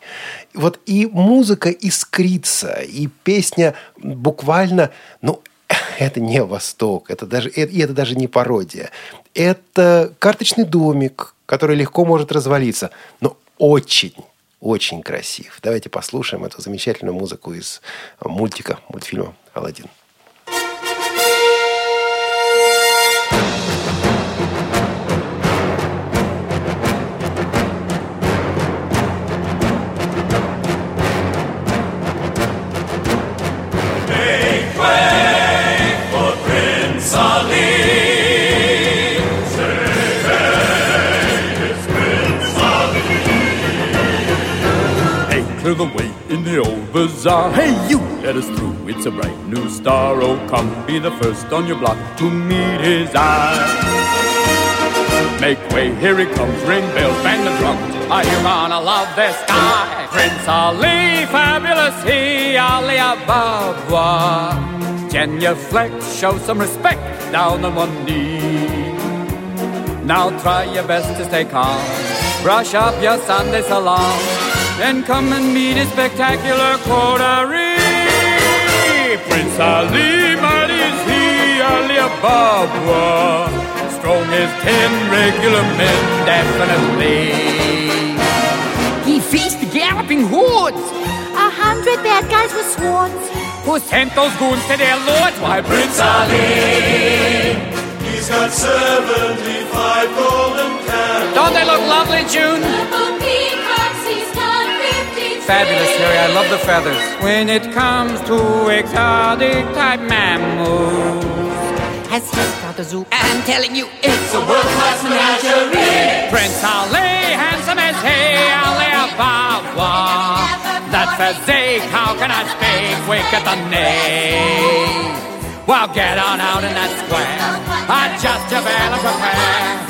[SPEAKER 2] Вот и музыка искрится, и песня буквально, ну, это не Восток, это даже, и это даже не пародия. Это карточный домик, который легко может развалиться, но очень очень красив. Давайте послушаем эту замечательную музыку из мультика, мультфильма «Аладдин».
[SPEAKER 8] The way in the old bazaar. Hey, you, let us through. It's a bright new star. Oh, come, be the first on your block to meet his eye. Make way, here he comes. Ring bells, bang the drum. Are you gonna love this guy? Prince Ali, fabulous he, Ali Ababa. Genuflect, show some respect down on one knee. Now try your best to stay calm. Brush up your Sunday salon. Then come and meet a spectacular coterie. Prince Ali, mighty is he, Ali Ababa. strong as ten regular men, definitely.
[SPEAKER 9] He faced the galloping hordes.
[SPEAKER 10] A hundred bad guys with swords.
[SPEAKER 8] Who sent those goons to their lords? Why, Prince Ali.
[SPEAKER 11] He's got 75 golden candles.
[SPEAKER 8] Don't they look lovely, June? Fabulous, Harry. I love the feathers. When it comes to exotic type mammals,
[SPEAKER 9] Has just got the zoo. I'm telling you, it's
[SPEAKER 11] a world-class menagerie.
[SPEAKER 8] Prince Ali, handsome as he, Ali Ababa. That physique, how can I speak? Weak at the knee. Well, get on out in that square. Adjust your veil and prepare.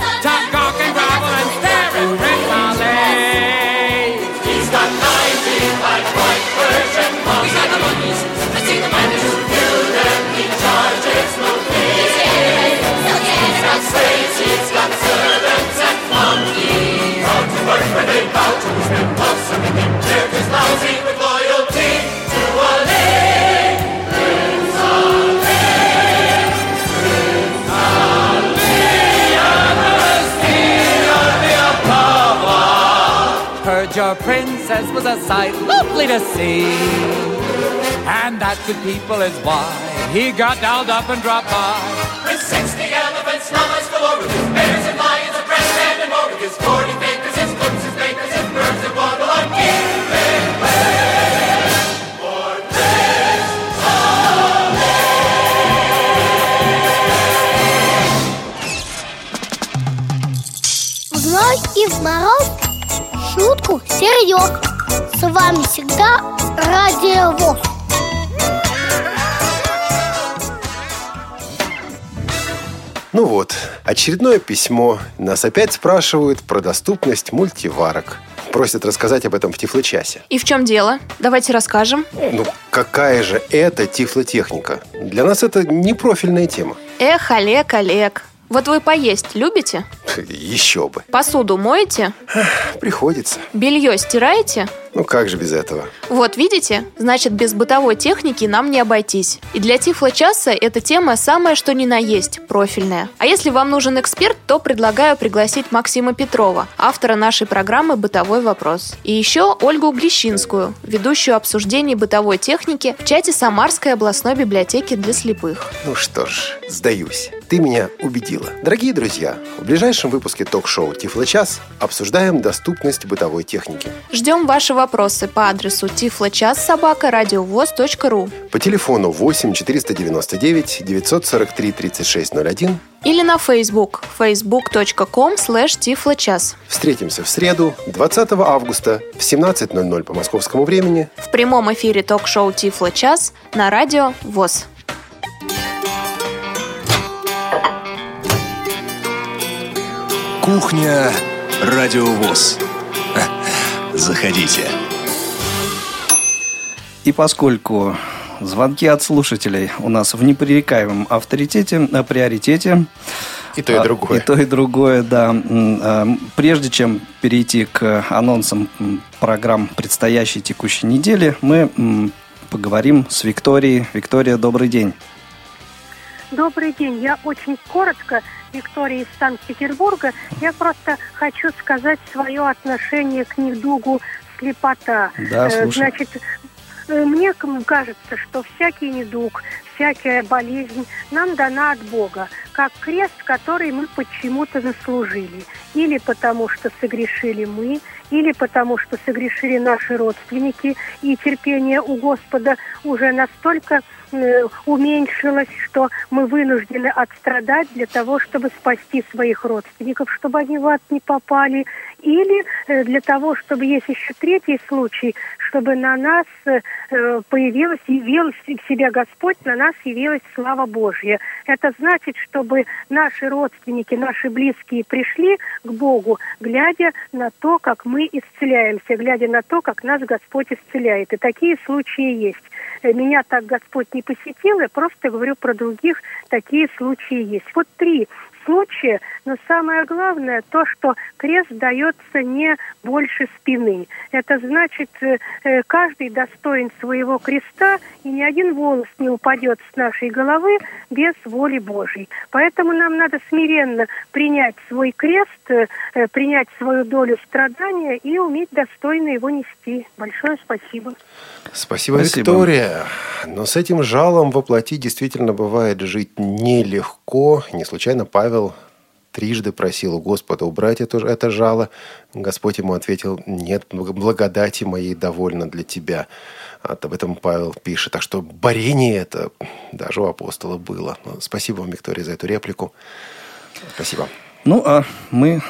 [SPEAKER 8] Your princess was a sight lovely to see. And that good people is why he got dolled up and dropped by.
[SPEAKER 11] With 60 elephants, llamas galore, with his bears and lions, a breast band and more, with his 40 bakers, his cooks, his bakers, his birds and waddle on Prince
[SPEAKER 10] В зной и в мороз шутку серьез. С вами всегда Радио ВОЗ.
[SPEAKER 2] Ну вот, очередное письмо. Нас опять спрашивают про доступность мультиварок. Просят рассказать об этом в Тифлочасе.
[SPEAKER 4] И в чем дело? Давайте расскажем.
[SPEAKER 2] Ну, какая же это тифлотехника? Для нас это не профильная тема.
[SPEAKER 4] Эх, Олег, Олег. Вот вы поесть любите?
[SPEAKER 2] Еще бы.
[SPEAKER 4] Посуду моете?
[SPEAKER 2] Приходится.
[SPEAKER 4] Белье стираете?
[SPEAKER 2] Ну как же без этого?
[SPEAKER 4] Вот, видите? Значит, без бытовой техники нам не обойтись. И для Тифло-часа эта тема самая что ни на есть, профильная. А если вам нужен эксперт, то предлагаю пригласить Максима Петрова, автора нашей программы «Бытовой вопрос». И еще Ольгу Глещинскую, ведущую обсуждений бытовой техники в чате Самарской областной библиотеки для слепых.
[SPEAKER 2] Ну что ж, сдаюсь. Ты меня убедила. Дорогие друзья, в ближайшем выпуске ток-шоу «Тифло-час» обсуждаем доступность бытовой техники.
[SPEAKER 4] Ждем ваши вопросы по адресу тифлочас.собака.радиовоз.ру
[SPEAKER 2] По телефону 8 499 943 3601
[SPEAKER 4] или на Facebook facebook.com slash тифлочас.
[SPEAKER 2] Встретимся в среду, 20 августа в 17.00 по московскому времени.
[SPEAKER 4] В прямом эфире ток-шоу Тифло час на радио ВОЗ.
[SPEAKER 1] Кухня Радиовоз. Заходите.
[SPEAKER 3] И поскольку звонки от слушателей у нас в непререкаемом авторитете, э, приоритете,
[SPEAKER 2] И то, и
[SPEAKER 3] а,
[SPEAKER 2] другое.
[SPEAKER 3] И то, и другое, да. А, Прежде чем перейти к анонсам программ предстоящей текущей недели, мы поговорим с Викторией. Виктория, добрый день.
[SPEAKER 12] Добрый день. Я очень коротко, Виктория из Санкт-Петербурга. Я просто хочу сказать свое отношение к недугу слепота.
[SPEAKER 3] Да,
[SPEAKER 12] Э,
[SPEAKER 3] слушай.
[SPEAKER 12] Значит, э, мне кажется, что всякий недуг, всякая болезнь нам дана от Бога, как крест, который мы почему-то заслужили. Или потому, что согрешили мы, или потому, что согрешили наши родственники, и терпение у Господа уже настолько уменьшилось, что мы вынуждены отстрадать для того, чтобы спасти своих родственников, чтобы они в ад не попали, или э, для того, чтобы есть еще третий случай, чтобы на нас э, появилась, явилась в себя Господь, на нас явилась слава Божья. Это значит, чтобы наши родственники, наши близкие пришли к Богу, глядя на то, как мы исцеляемся, глядя на то, как нас Господь исцеляет. И такие случаи есть. Э, Меня так Господь не посетил, я просто говорю про других, такие случаи есть. Вот три случае, но самое главное то, что крест дается не больше спины. Это значит, э, э, каждый достоин своего креста, и ни один волос не упадет с нашей головы без воли Божьей. Поэтому нам надо смиренно принять свой крест, э, принять свою долю страдания и уметь достойно его нести. Большое спасибо.
[SPEAKER 2] Спасибо,
[SPEAKER 3] Спасибо.
[SPEAKER 2] Виктория. Но с этим жалом воплоти действительно бывает жить нелегко. Не случайно Павел трижды просил у Господа убрать это, это жало. Господь ему ответил, нет, благодати моей довольно для тебя. Вот об этом Павел пишет. Так что борение это даже у апостола было. Ну, спасибо вам, Виктория, за эту реплику. Спасибо.
[SPEAKER 3] Ну, а мы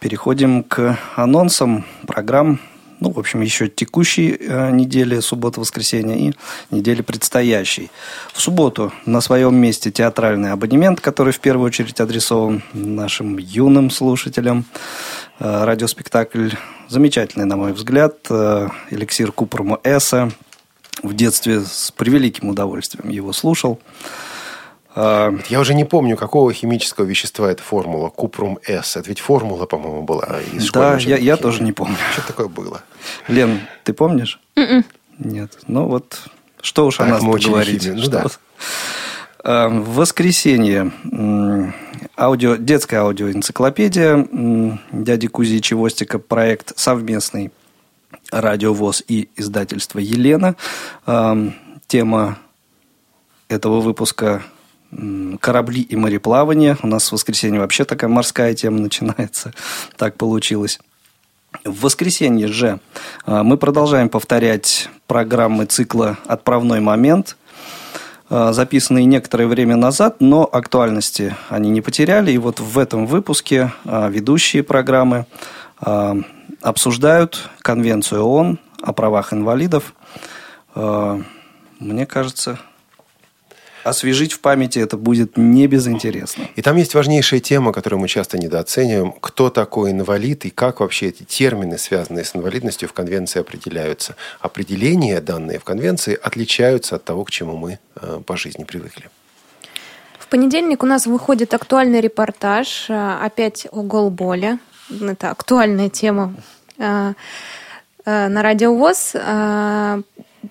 [SPEAKER 3] переходим к анонсам программ, ну, в общем, еще текущей э, недели, суббота-воскресенье и недели предстоящей. В субботу на своем месте театральный абонемент, который в первую очередь адресован нашим юным слушателям. Э, радиоспектакль замечательный, на мой взгляд. Э, эликсир Купруму Эсса. В детстве с превеликим удовольствием его слушал. Э,
[SPEAKER 2] Я уже не помню, какого химического вещества эта формула. Купрум С. Это ведь формула, по-моему, была из
[SPEAKER 3] Да, я, я тоже не помню.
[SPEAKER 2] Что такое было?
[SPEAKER 3] Лен, ты помнишь?
[SPEAKER 4] Мгм.
[SPEAKER 3] Нет. Ну вот, что уж о
[SPEAKER 2] Так,
[SPEAKER 3] нас
[SPEAKER 2] мы учили
[SPEAKER 3] говорить.
[SPEAKER 2] Ну
[SPEAKER 3] Что
[SPEAKER 2] да.
[SPEAKER 3] Э, В воскресенье аудио, детская аудиоэнциклопедия дяди Кузи и Чевостика, проект совместный радиовоз и издательство Елена. Тема этого выпуска корабли и мореплавание. У нас в воскресенье вообще такая морская тема начинается. Так получилось. В воскресенье же э, мы продолжаем повторять программы цикла «Отправной момент», э, записанные некоторое время назад, но актуальности они не потеряли. И вот в этом выпуске э, ведущие программы обсуждают Конвенцию ООН о правах инвалидов. Мне кажется, освежить в памяти это будет не безинтересно.
[SPEAKER 2] И там есть важнейшая тема, которую мы часто недооцениваем. Кто такой инвалид и как вообще эти термины, связанные с инвалидностью, в Конвенции определяются. Определения, данные в Конвенции, отличаются от того, к чему мы э, по жизни привыкли.
[SPEAKER 4] В понедельник у нас выходит актуальный репортаж э, опять о голболе. Это актуальная тема э, э, на Радио ВОЗ.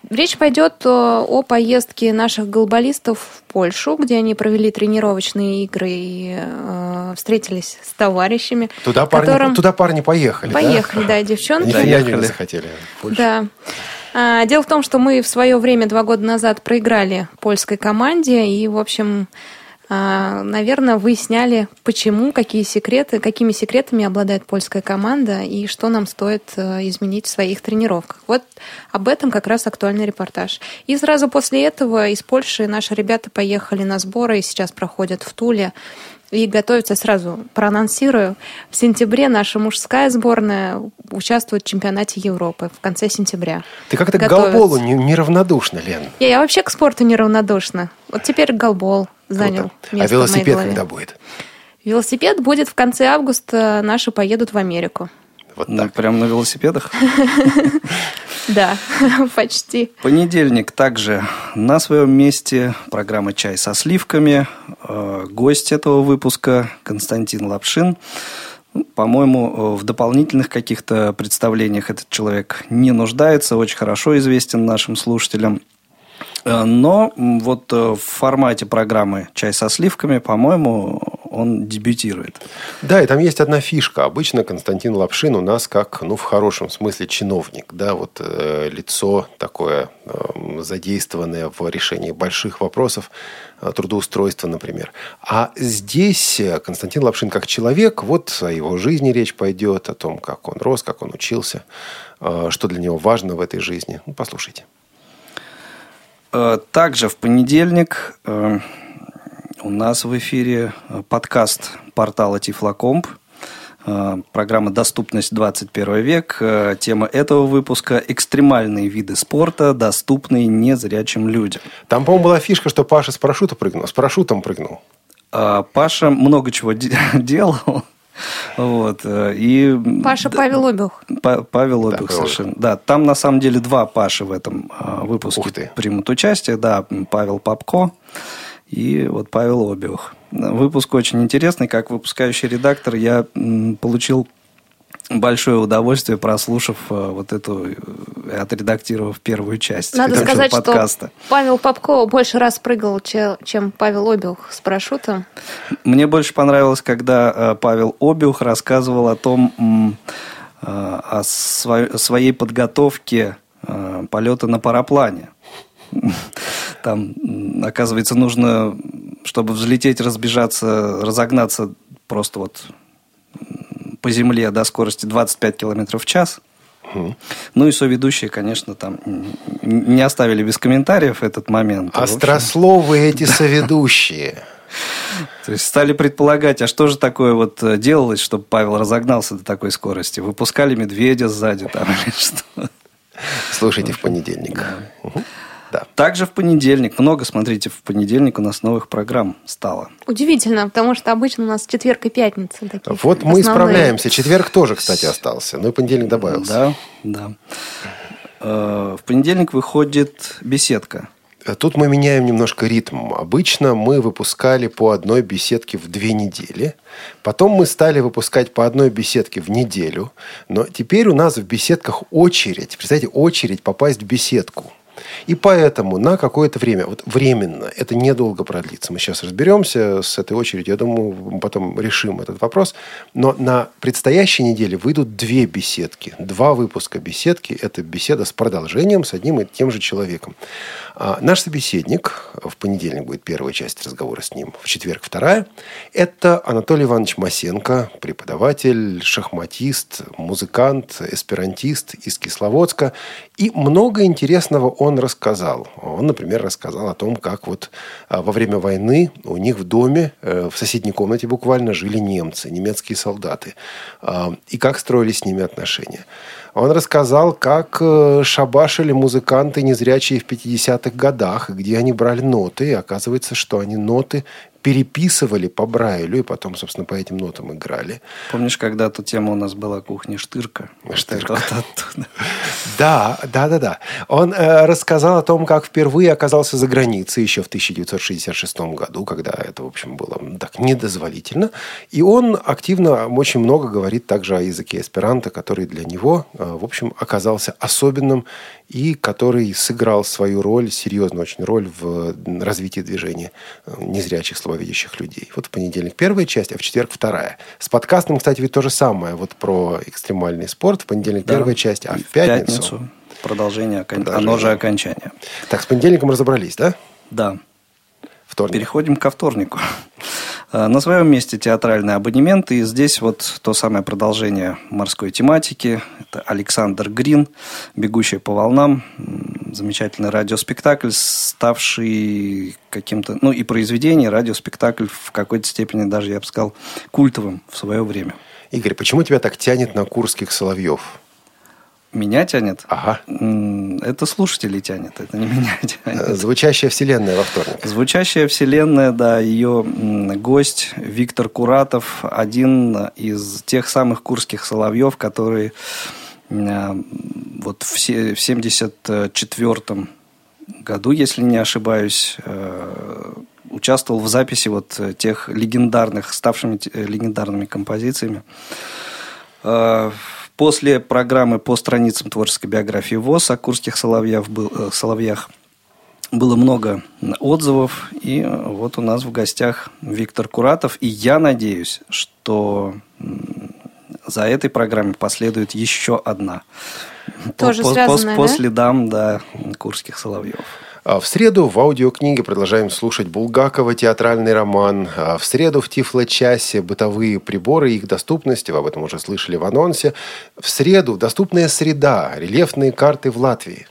[SPEAKER 4] Э, Речь пойдет о, о поездке наших голболистов в Польшу, где они провели тренировочные игры и э, встретились с товарищами.
[SPEAKER 2] Туда парни,
[SPEAKER 4] которым-
[SPEAKER 2] туда парни поехали, да?
[SPEAKER 4] Поехали, да, девчонки.
[SPEAKER 2] Нифига не
[SPEAKER 3] Поехали.
[SPEAKER 2] захотели.
[SPEAKER 4] Да. А, Дело в том, что мы в свое время, два года назад, проиграли польской команде, и, в общем, а, наверное, выясняли, почему, какие секреты, какими секретами обладает польская команда и что нам стоит э, изменить в своих тренировках. Вот об этом как раз актуальный репортаж. И сразу после этого из Польши наши ребята поехали на сборы и сейчас проходят в Туле и готовятся сразу, проанонсирую, в сентябре наша мужская сборная участвует в чемпионате Европы в конце сентября.
[SPEAKER 2] Ты как-то к голболу не- неравнодушна, Лен.
[SPEAKER 4] Я, я вообще к спорту неравнодушна. Вот теперь голбол занял
[SPEAKER 2] Круто.
[SPEAKER 4] место
[SPEAKER 2] А
[SPEAKER 4] в моей
[SPEAKER 2] велосипед когда будет?
[SPEAKER 4] Велосипед будет в конце августа. Наши поедут в Америку.
[SPEAKER 2] Вот
[SPEAKER 3] Ну,
[SPEAKER 2] так.
[SPEAKER 3] прям на велосипедах.
[SPEAKER 4] Да, почти.
[SPEAKER 3] Понедельник также на своем месте программа «Чай со сливками». Э, Гость этого выпуска Константин Лапшин. Ну, По-моему, э, в дополнительных каких-то представлениях этот человек не нуждается, очень хорошо известен нашим слушателям. Э, Но вот в формате программы «Чай со сливками», по-моему, он дебютирует.
[SPEAKER 2] Да, и там есть одна фишка. Обычно Константин Лапшин у нас как, ну, в хорошем смысле, чиновник. Да, вот э, лицо такое э, задействованное в решении больших вопросов э, трудоустройства, например. А здесь э, Константин Лапшин как человек, вот о его жизни речь пойдет, о том, как он рос, как он учился, э, что для него важно в этой жизни. Ну, послушайте.
[SPEAKER 3] Э, Также в понедельник э, у нас в эфире э, подкаст портала Тифлокомп. Э, Программа «Доступность 21 век». Э, Тема этого выпуска – экстремальные виды спорта, доступные незрячим людям.
[SPEAKER 2] Там, по-моему, была фишка, что Паша с парашюта прыгнул, с парашютом прыгнул.
[SPEAKER 3] Паша много чего де- делал. Вот, и
[SPEAKER 4] Паша Павел Обюх.
[SPEAKER 3] Па- Павел Обюх,
[SPEAKER 2] Павел
[SPEAKER 3] совершенно. Да, там на самом деле два Паши в этом выпуске
[SPEAKER 2] Ух ты.
[SPEAKER 3] примут участие. Да, Павел Попко и вот Павел Обиух. Выпуск очень интересный. Как выпускающий редактор я получил большое удовольствие, прослушав э, вот эту, э, отредактировав первую часть
[SPEAKER 4] Надо
[SPEAKER 3] этого
[SPEAKER 4] сказать,
[SPEAKER 3] подкаста.
[SPEAKER 4] что Павел Попко больше раз прыгал, чем Павел Обиух с парашютом.
[SPEAKER 3] Мне больше понравилось, когда э, Павел Обиух рассказывал о том, о своей подготовке полета на параплане. Там, оказывается, нужно, чтобы взлететь, разбежаться, разогнаться просто вот по земле до скорости 25 км в час. Ну и соведущие, конечно, там не оставили без комментариев этот момент.
[SPEAKER 2] Острословы эти соведущие.
[SPEAKER 3] То есть стали предполагать, а что же такое вот э, делалось, чтобы Павел разогнался до такой скорости? Выпускали медведя сзади там или что?
[SPEAKER 2] Слушайте в понедельник.
[SPEAKER 3] Да. Да. Также в понедельник, много, смотрите, в понедельник у нас новых программ стало.
[SPEAKER 4] Удивительно, потому что обычно у нас четверг и пятница. Такие
[SPEAKER 2] вот мы исправляемся. Четверг тоже, кстати, остался. Ну и понедельник добавился.
[SPEAKER 3] Да, да. Э, в понедельник выходит беседка.
[SPEAKER 2] Тут мы меняем немножко ритм. Обычно мы выпускали по одной беседке в две недели. Потом мы стали выпускать по одной беседке в неделю. Но теперь у нас в беседках очередь. Представьте, очередь попасть в беседку. И поэтому на какое-то время, вот временно, это недолго продлится. Мы сейчас разберемся с этой очередью. Я думаю, мы потом решим этот вопрос. Но на предстоящей неделе выйдут две беседки. Два выпуска беседки. Это беседа с продолжением с одним и тем же человеком. А наш собеседник, в понедельник будет первая часть разговора с ним, в четверг вторая, это Анатолий Иванович Масенко, преподаватель, шахматист, музыкант, эсперантист из Кисловодска. И много интересного он рассказал. Он, например, рассказал о том, как вот а, во время войны у них в доме, э, в соседней комнате буквально, жили немцы, немецкие солдаты. А, и как строились с ними отношения. Он рассказал, как э, шабашили музыканты незрячие в 50-х годах, где они брали ноты. И оказывается, что они ноты переписывали по Брайлю и потом, собственно, по этим нотам играли.
[SPEAKER 3] Помнишь, когда-то тема у нас была кухня Штырка?
[SPEAKER 2] Штырка. Да, да, да, да. Он э, рассказал о том, как впервые оказался за границей еще в 1966 году, когда это, в общем, было так недозволительно. И он активно очень много говорит также о языке эсперанто, который для него, э, в общем, оказался особенным и который сыграл свою роль, серьезную очень роль в развитии движения э, незрячих слабовидящих людей. Вот в понедельник первая часть, а в четверг вторая. С подкастом, кстати, ведь то же самое. Вот про экстремальный спорт. В понедельник да. первая часть, а в, в пятницу... пятницу
[SPEAKER 3] продолжение, продолжение, оно же окончание.
[SPEAKER 2] Так, с понедельником разобрались, да?
[SPEAKER 3] Да.
[SPEAKER 2] Вторник.
[SPEAKER 3] Переходим ко вторнику. Э, на своем месте театральный абонемент, и здесь вот то самое продолжение морской тематики. Это Александр Грин, «Бегущая по волнам», замечательный радиоспектакль, ставший каким-то, ну и произведение, радиоспектакль в какой-то степени даже, я бы сказал, культовым в свое время.
[SPEAKER 2] Игорь, почему тебя так тянет на курских соловьев?
[SPEAKER 3] Меня тянет?
[SPEAKER 2] Ага.
[SPEAKER 3] Это слушатели тянет, это не меня тянет.
[SPEAKER 2] Звучащая вселенная во вторник.
[SPEAKER 3] Звучащая вселенная, да, ее гость Виктор Куратов, один из тех самых курских соловьев, которые а, вот в 74 году, если не ошибаюсь, э, участвовал в записи вот тех легендарных, ставшими легендарными композициями. После программы по страницам творческой биографии ВОЗ о курских соловьях, был, э, соловьях было много отзывов. И вот у нас в гостях Виктор Куратов. И я надеюсь, что за этой программой последует еще одна.
[SPEAKER 4] Тоже по, связанная,
[SPEAKER 3] по, по, по следам да, курских соловьев.
[SPEAKER 2] А в среду в аудиокниге продолжаем слушать Булгакова театральный роман. А в среду в Тифло-часе бытовые приборы и их доступность. Вы об этом уже слышали в анонсе. В среду доступная среда. Рельефные карты в Латвии.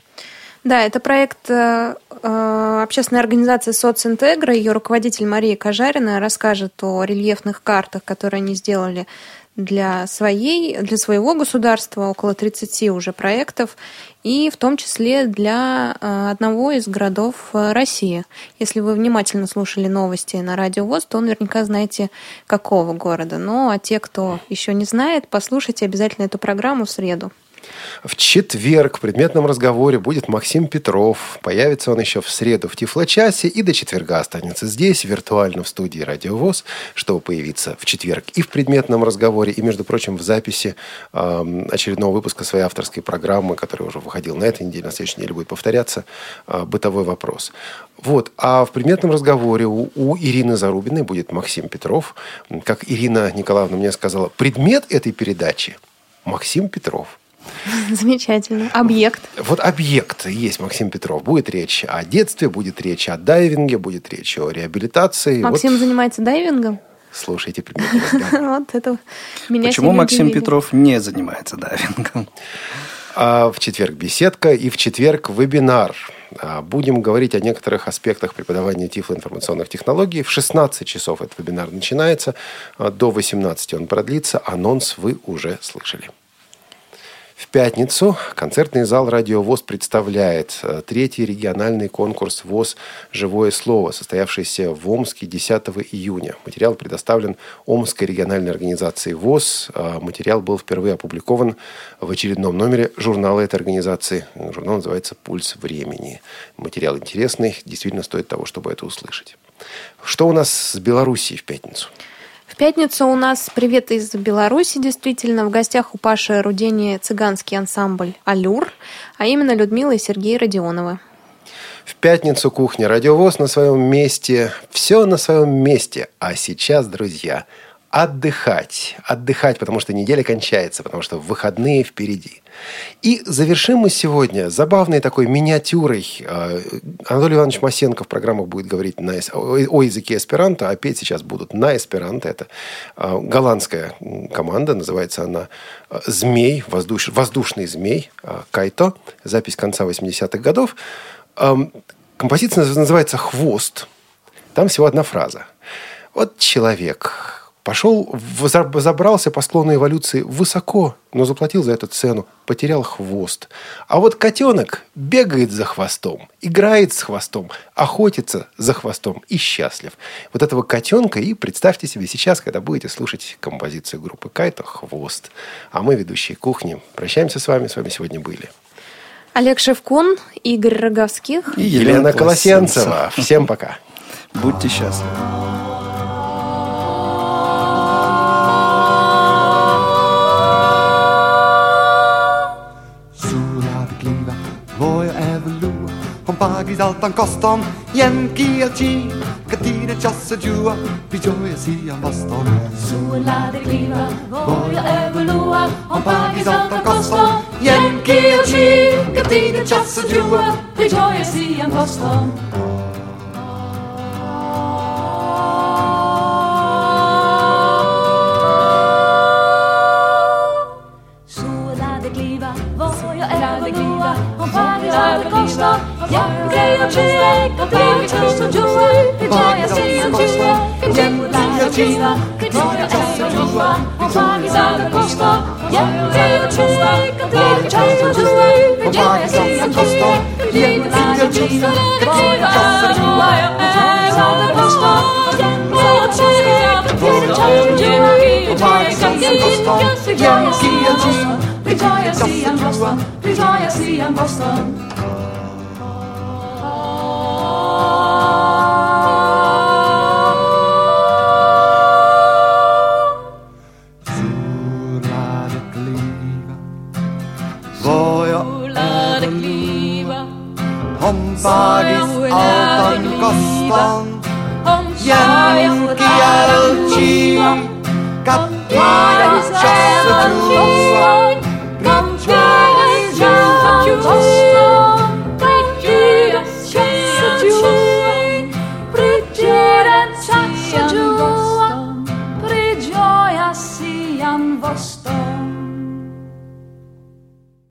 [SPEAKER 4] Да, это проект э, э общественной организации «Социнтегра». Ее руководитель Мария Кожарина расскажет о рельефных картах, которые они сделали для, своей, для своего государства, около 30 уже проектов, и в том числе для э, одного из городов э, России. Если вы внимательно слушали новости на Радио ВОЗ, то наверняка знаете, какого города. Ну, а те, кто еще не знает, послушайте обязательно эту программу в среду.
[SPEAKER 2] В четверг в предметном разговоре будет Максим Петров. Появится он еще в среду в Тифлочасе и до четверга останется здесь, виртуально в студии Радио ВОЗ, чтобы появиться в четверг и в предметном разговоре, и, между прочим, в записи э, очередного выпуска своей авторской программы, которая уже выходила на этой неделе, на следующей неделе будет повторяться, э, «Бытовой вопрос». Вот. А в предметном разговоре у, у Ирины Зарубиной будет Максим Петров. Как Ирина Николаевна мне сказала, предмет этой передачи – Максим Петров.
[SPEAKER 4] Замечательно. Объект.
[SPEAKER 2] Вот объект есть Максим Петров. Будет речь о детстве, будет речь о дайвинге, будет речь о реабилитации.
[SPEAKER 4] Максим
[SPEAKER 2] вот.
[SPEAKER 4] занимается дайвингом?
[SPEAKER 2] Слушайте
[SPEAKER 4] Вот это меня
[SPEAKER 3] Почему Максим Петров не занимается дайвингом?
[SPEAKER 2] А в четверг беседка и в четверг вебинар. А, будем говорить о некоторых аспектах преподавания тифлоинформационных технологий. В 16 часов этот вебинар начинается. А, до 18 он продлится. Анонс вы уже слышали. В пятницу концертный зал «Радио ВОЗ» представляет э, третий региональный конкурс ВОЗ «Живое слово», состоявшийся в Омске 10 июня. Материал предоставлен Омской региональной организации ВОЗ. А материал был впервые опубликован в очередном номере журнала этой организации. Журнал называется «Пульс времени». Материал интересный, действительно стоит того, чтобы это услышать. Что у нас с Белоруссией в пятницу?
[SPEAKER 4] Пятницу у нас привет из Беларуси, действительно. В гостях у Паши Рудени цыганский ансамбль «Алюр», а именно Людмила и Сергей Родионовы.
[SPEAKER 2] В пятницу кухня «Радиовоз» на своем месте. Все на своем месте. А сейчас, друзья, отдыхать. Отдыхать, потому что неделя кончается, потому что выходные впереди. И завершим мы сегодня забавной такой миниатюрой. Э, Анатолий Иванович Масенко в программах будет говорить на, о языке эсперанто, а петь сейчас будут на эсперанто. Это э, голландская команда, называется она э, «Змей», воздуш, «Воздушный змей», «Кайто», запись конца 80-х годов. Композиция называется «Хвост». Там всего одна фраза. Вот человек Пошел, забрался по склону эволюции высоко, но заплатил за эту цену, потерял хвост. А вот котенок бегает за хвостом, играет с хвостом, охотится за хвостом и счастлив. Вот этого котенка и представьте себе сейчас, когда будете слушать композицию группы Кайта «Хвост». А мы, ведущие кухни, прощаемся с вами. С вами сегодня были
[SPEAKER 4] Олег Шевкун, Игорь Роговских
[SPEAKER 2] и Елена Колосенцева. Всем пока.
[SPEAKER 3] Будьте счастливы.
[SPEAKER 13] vidalt han kasta han Yankee og chi, katine chasse jua, vi joye si
[SPEAKER 11] han basta han. Sola det kliva, voja över loa, han pa vidalt han kasta han Yankee og chi, katine chasse jua, vi joye si han basta. joyously in Boston.
[SPEAKER 13] Be joyously in Boston.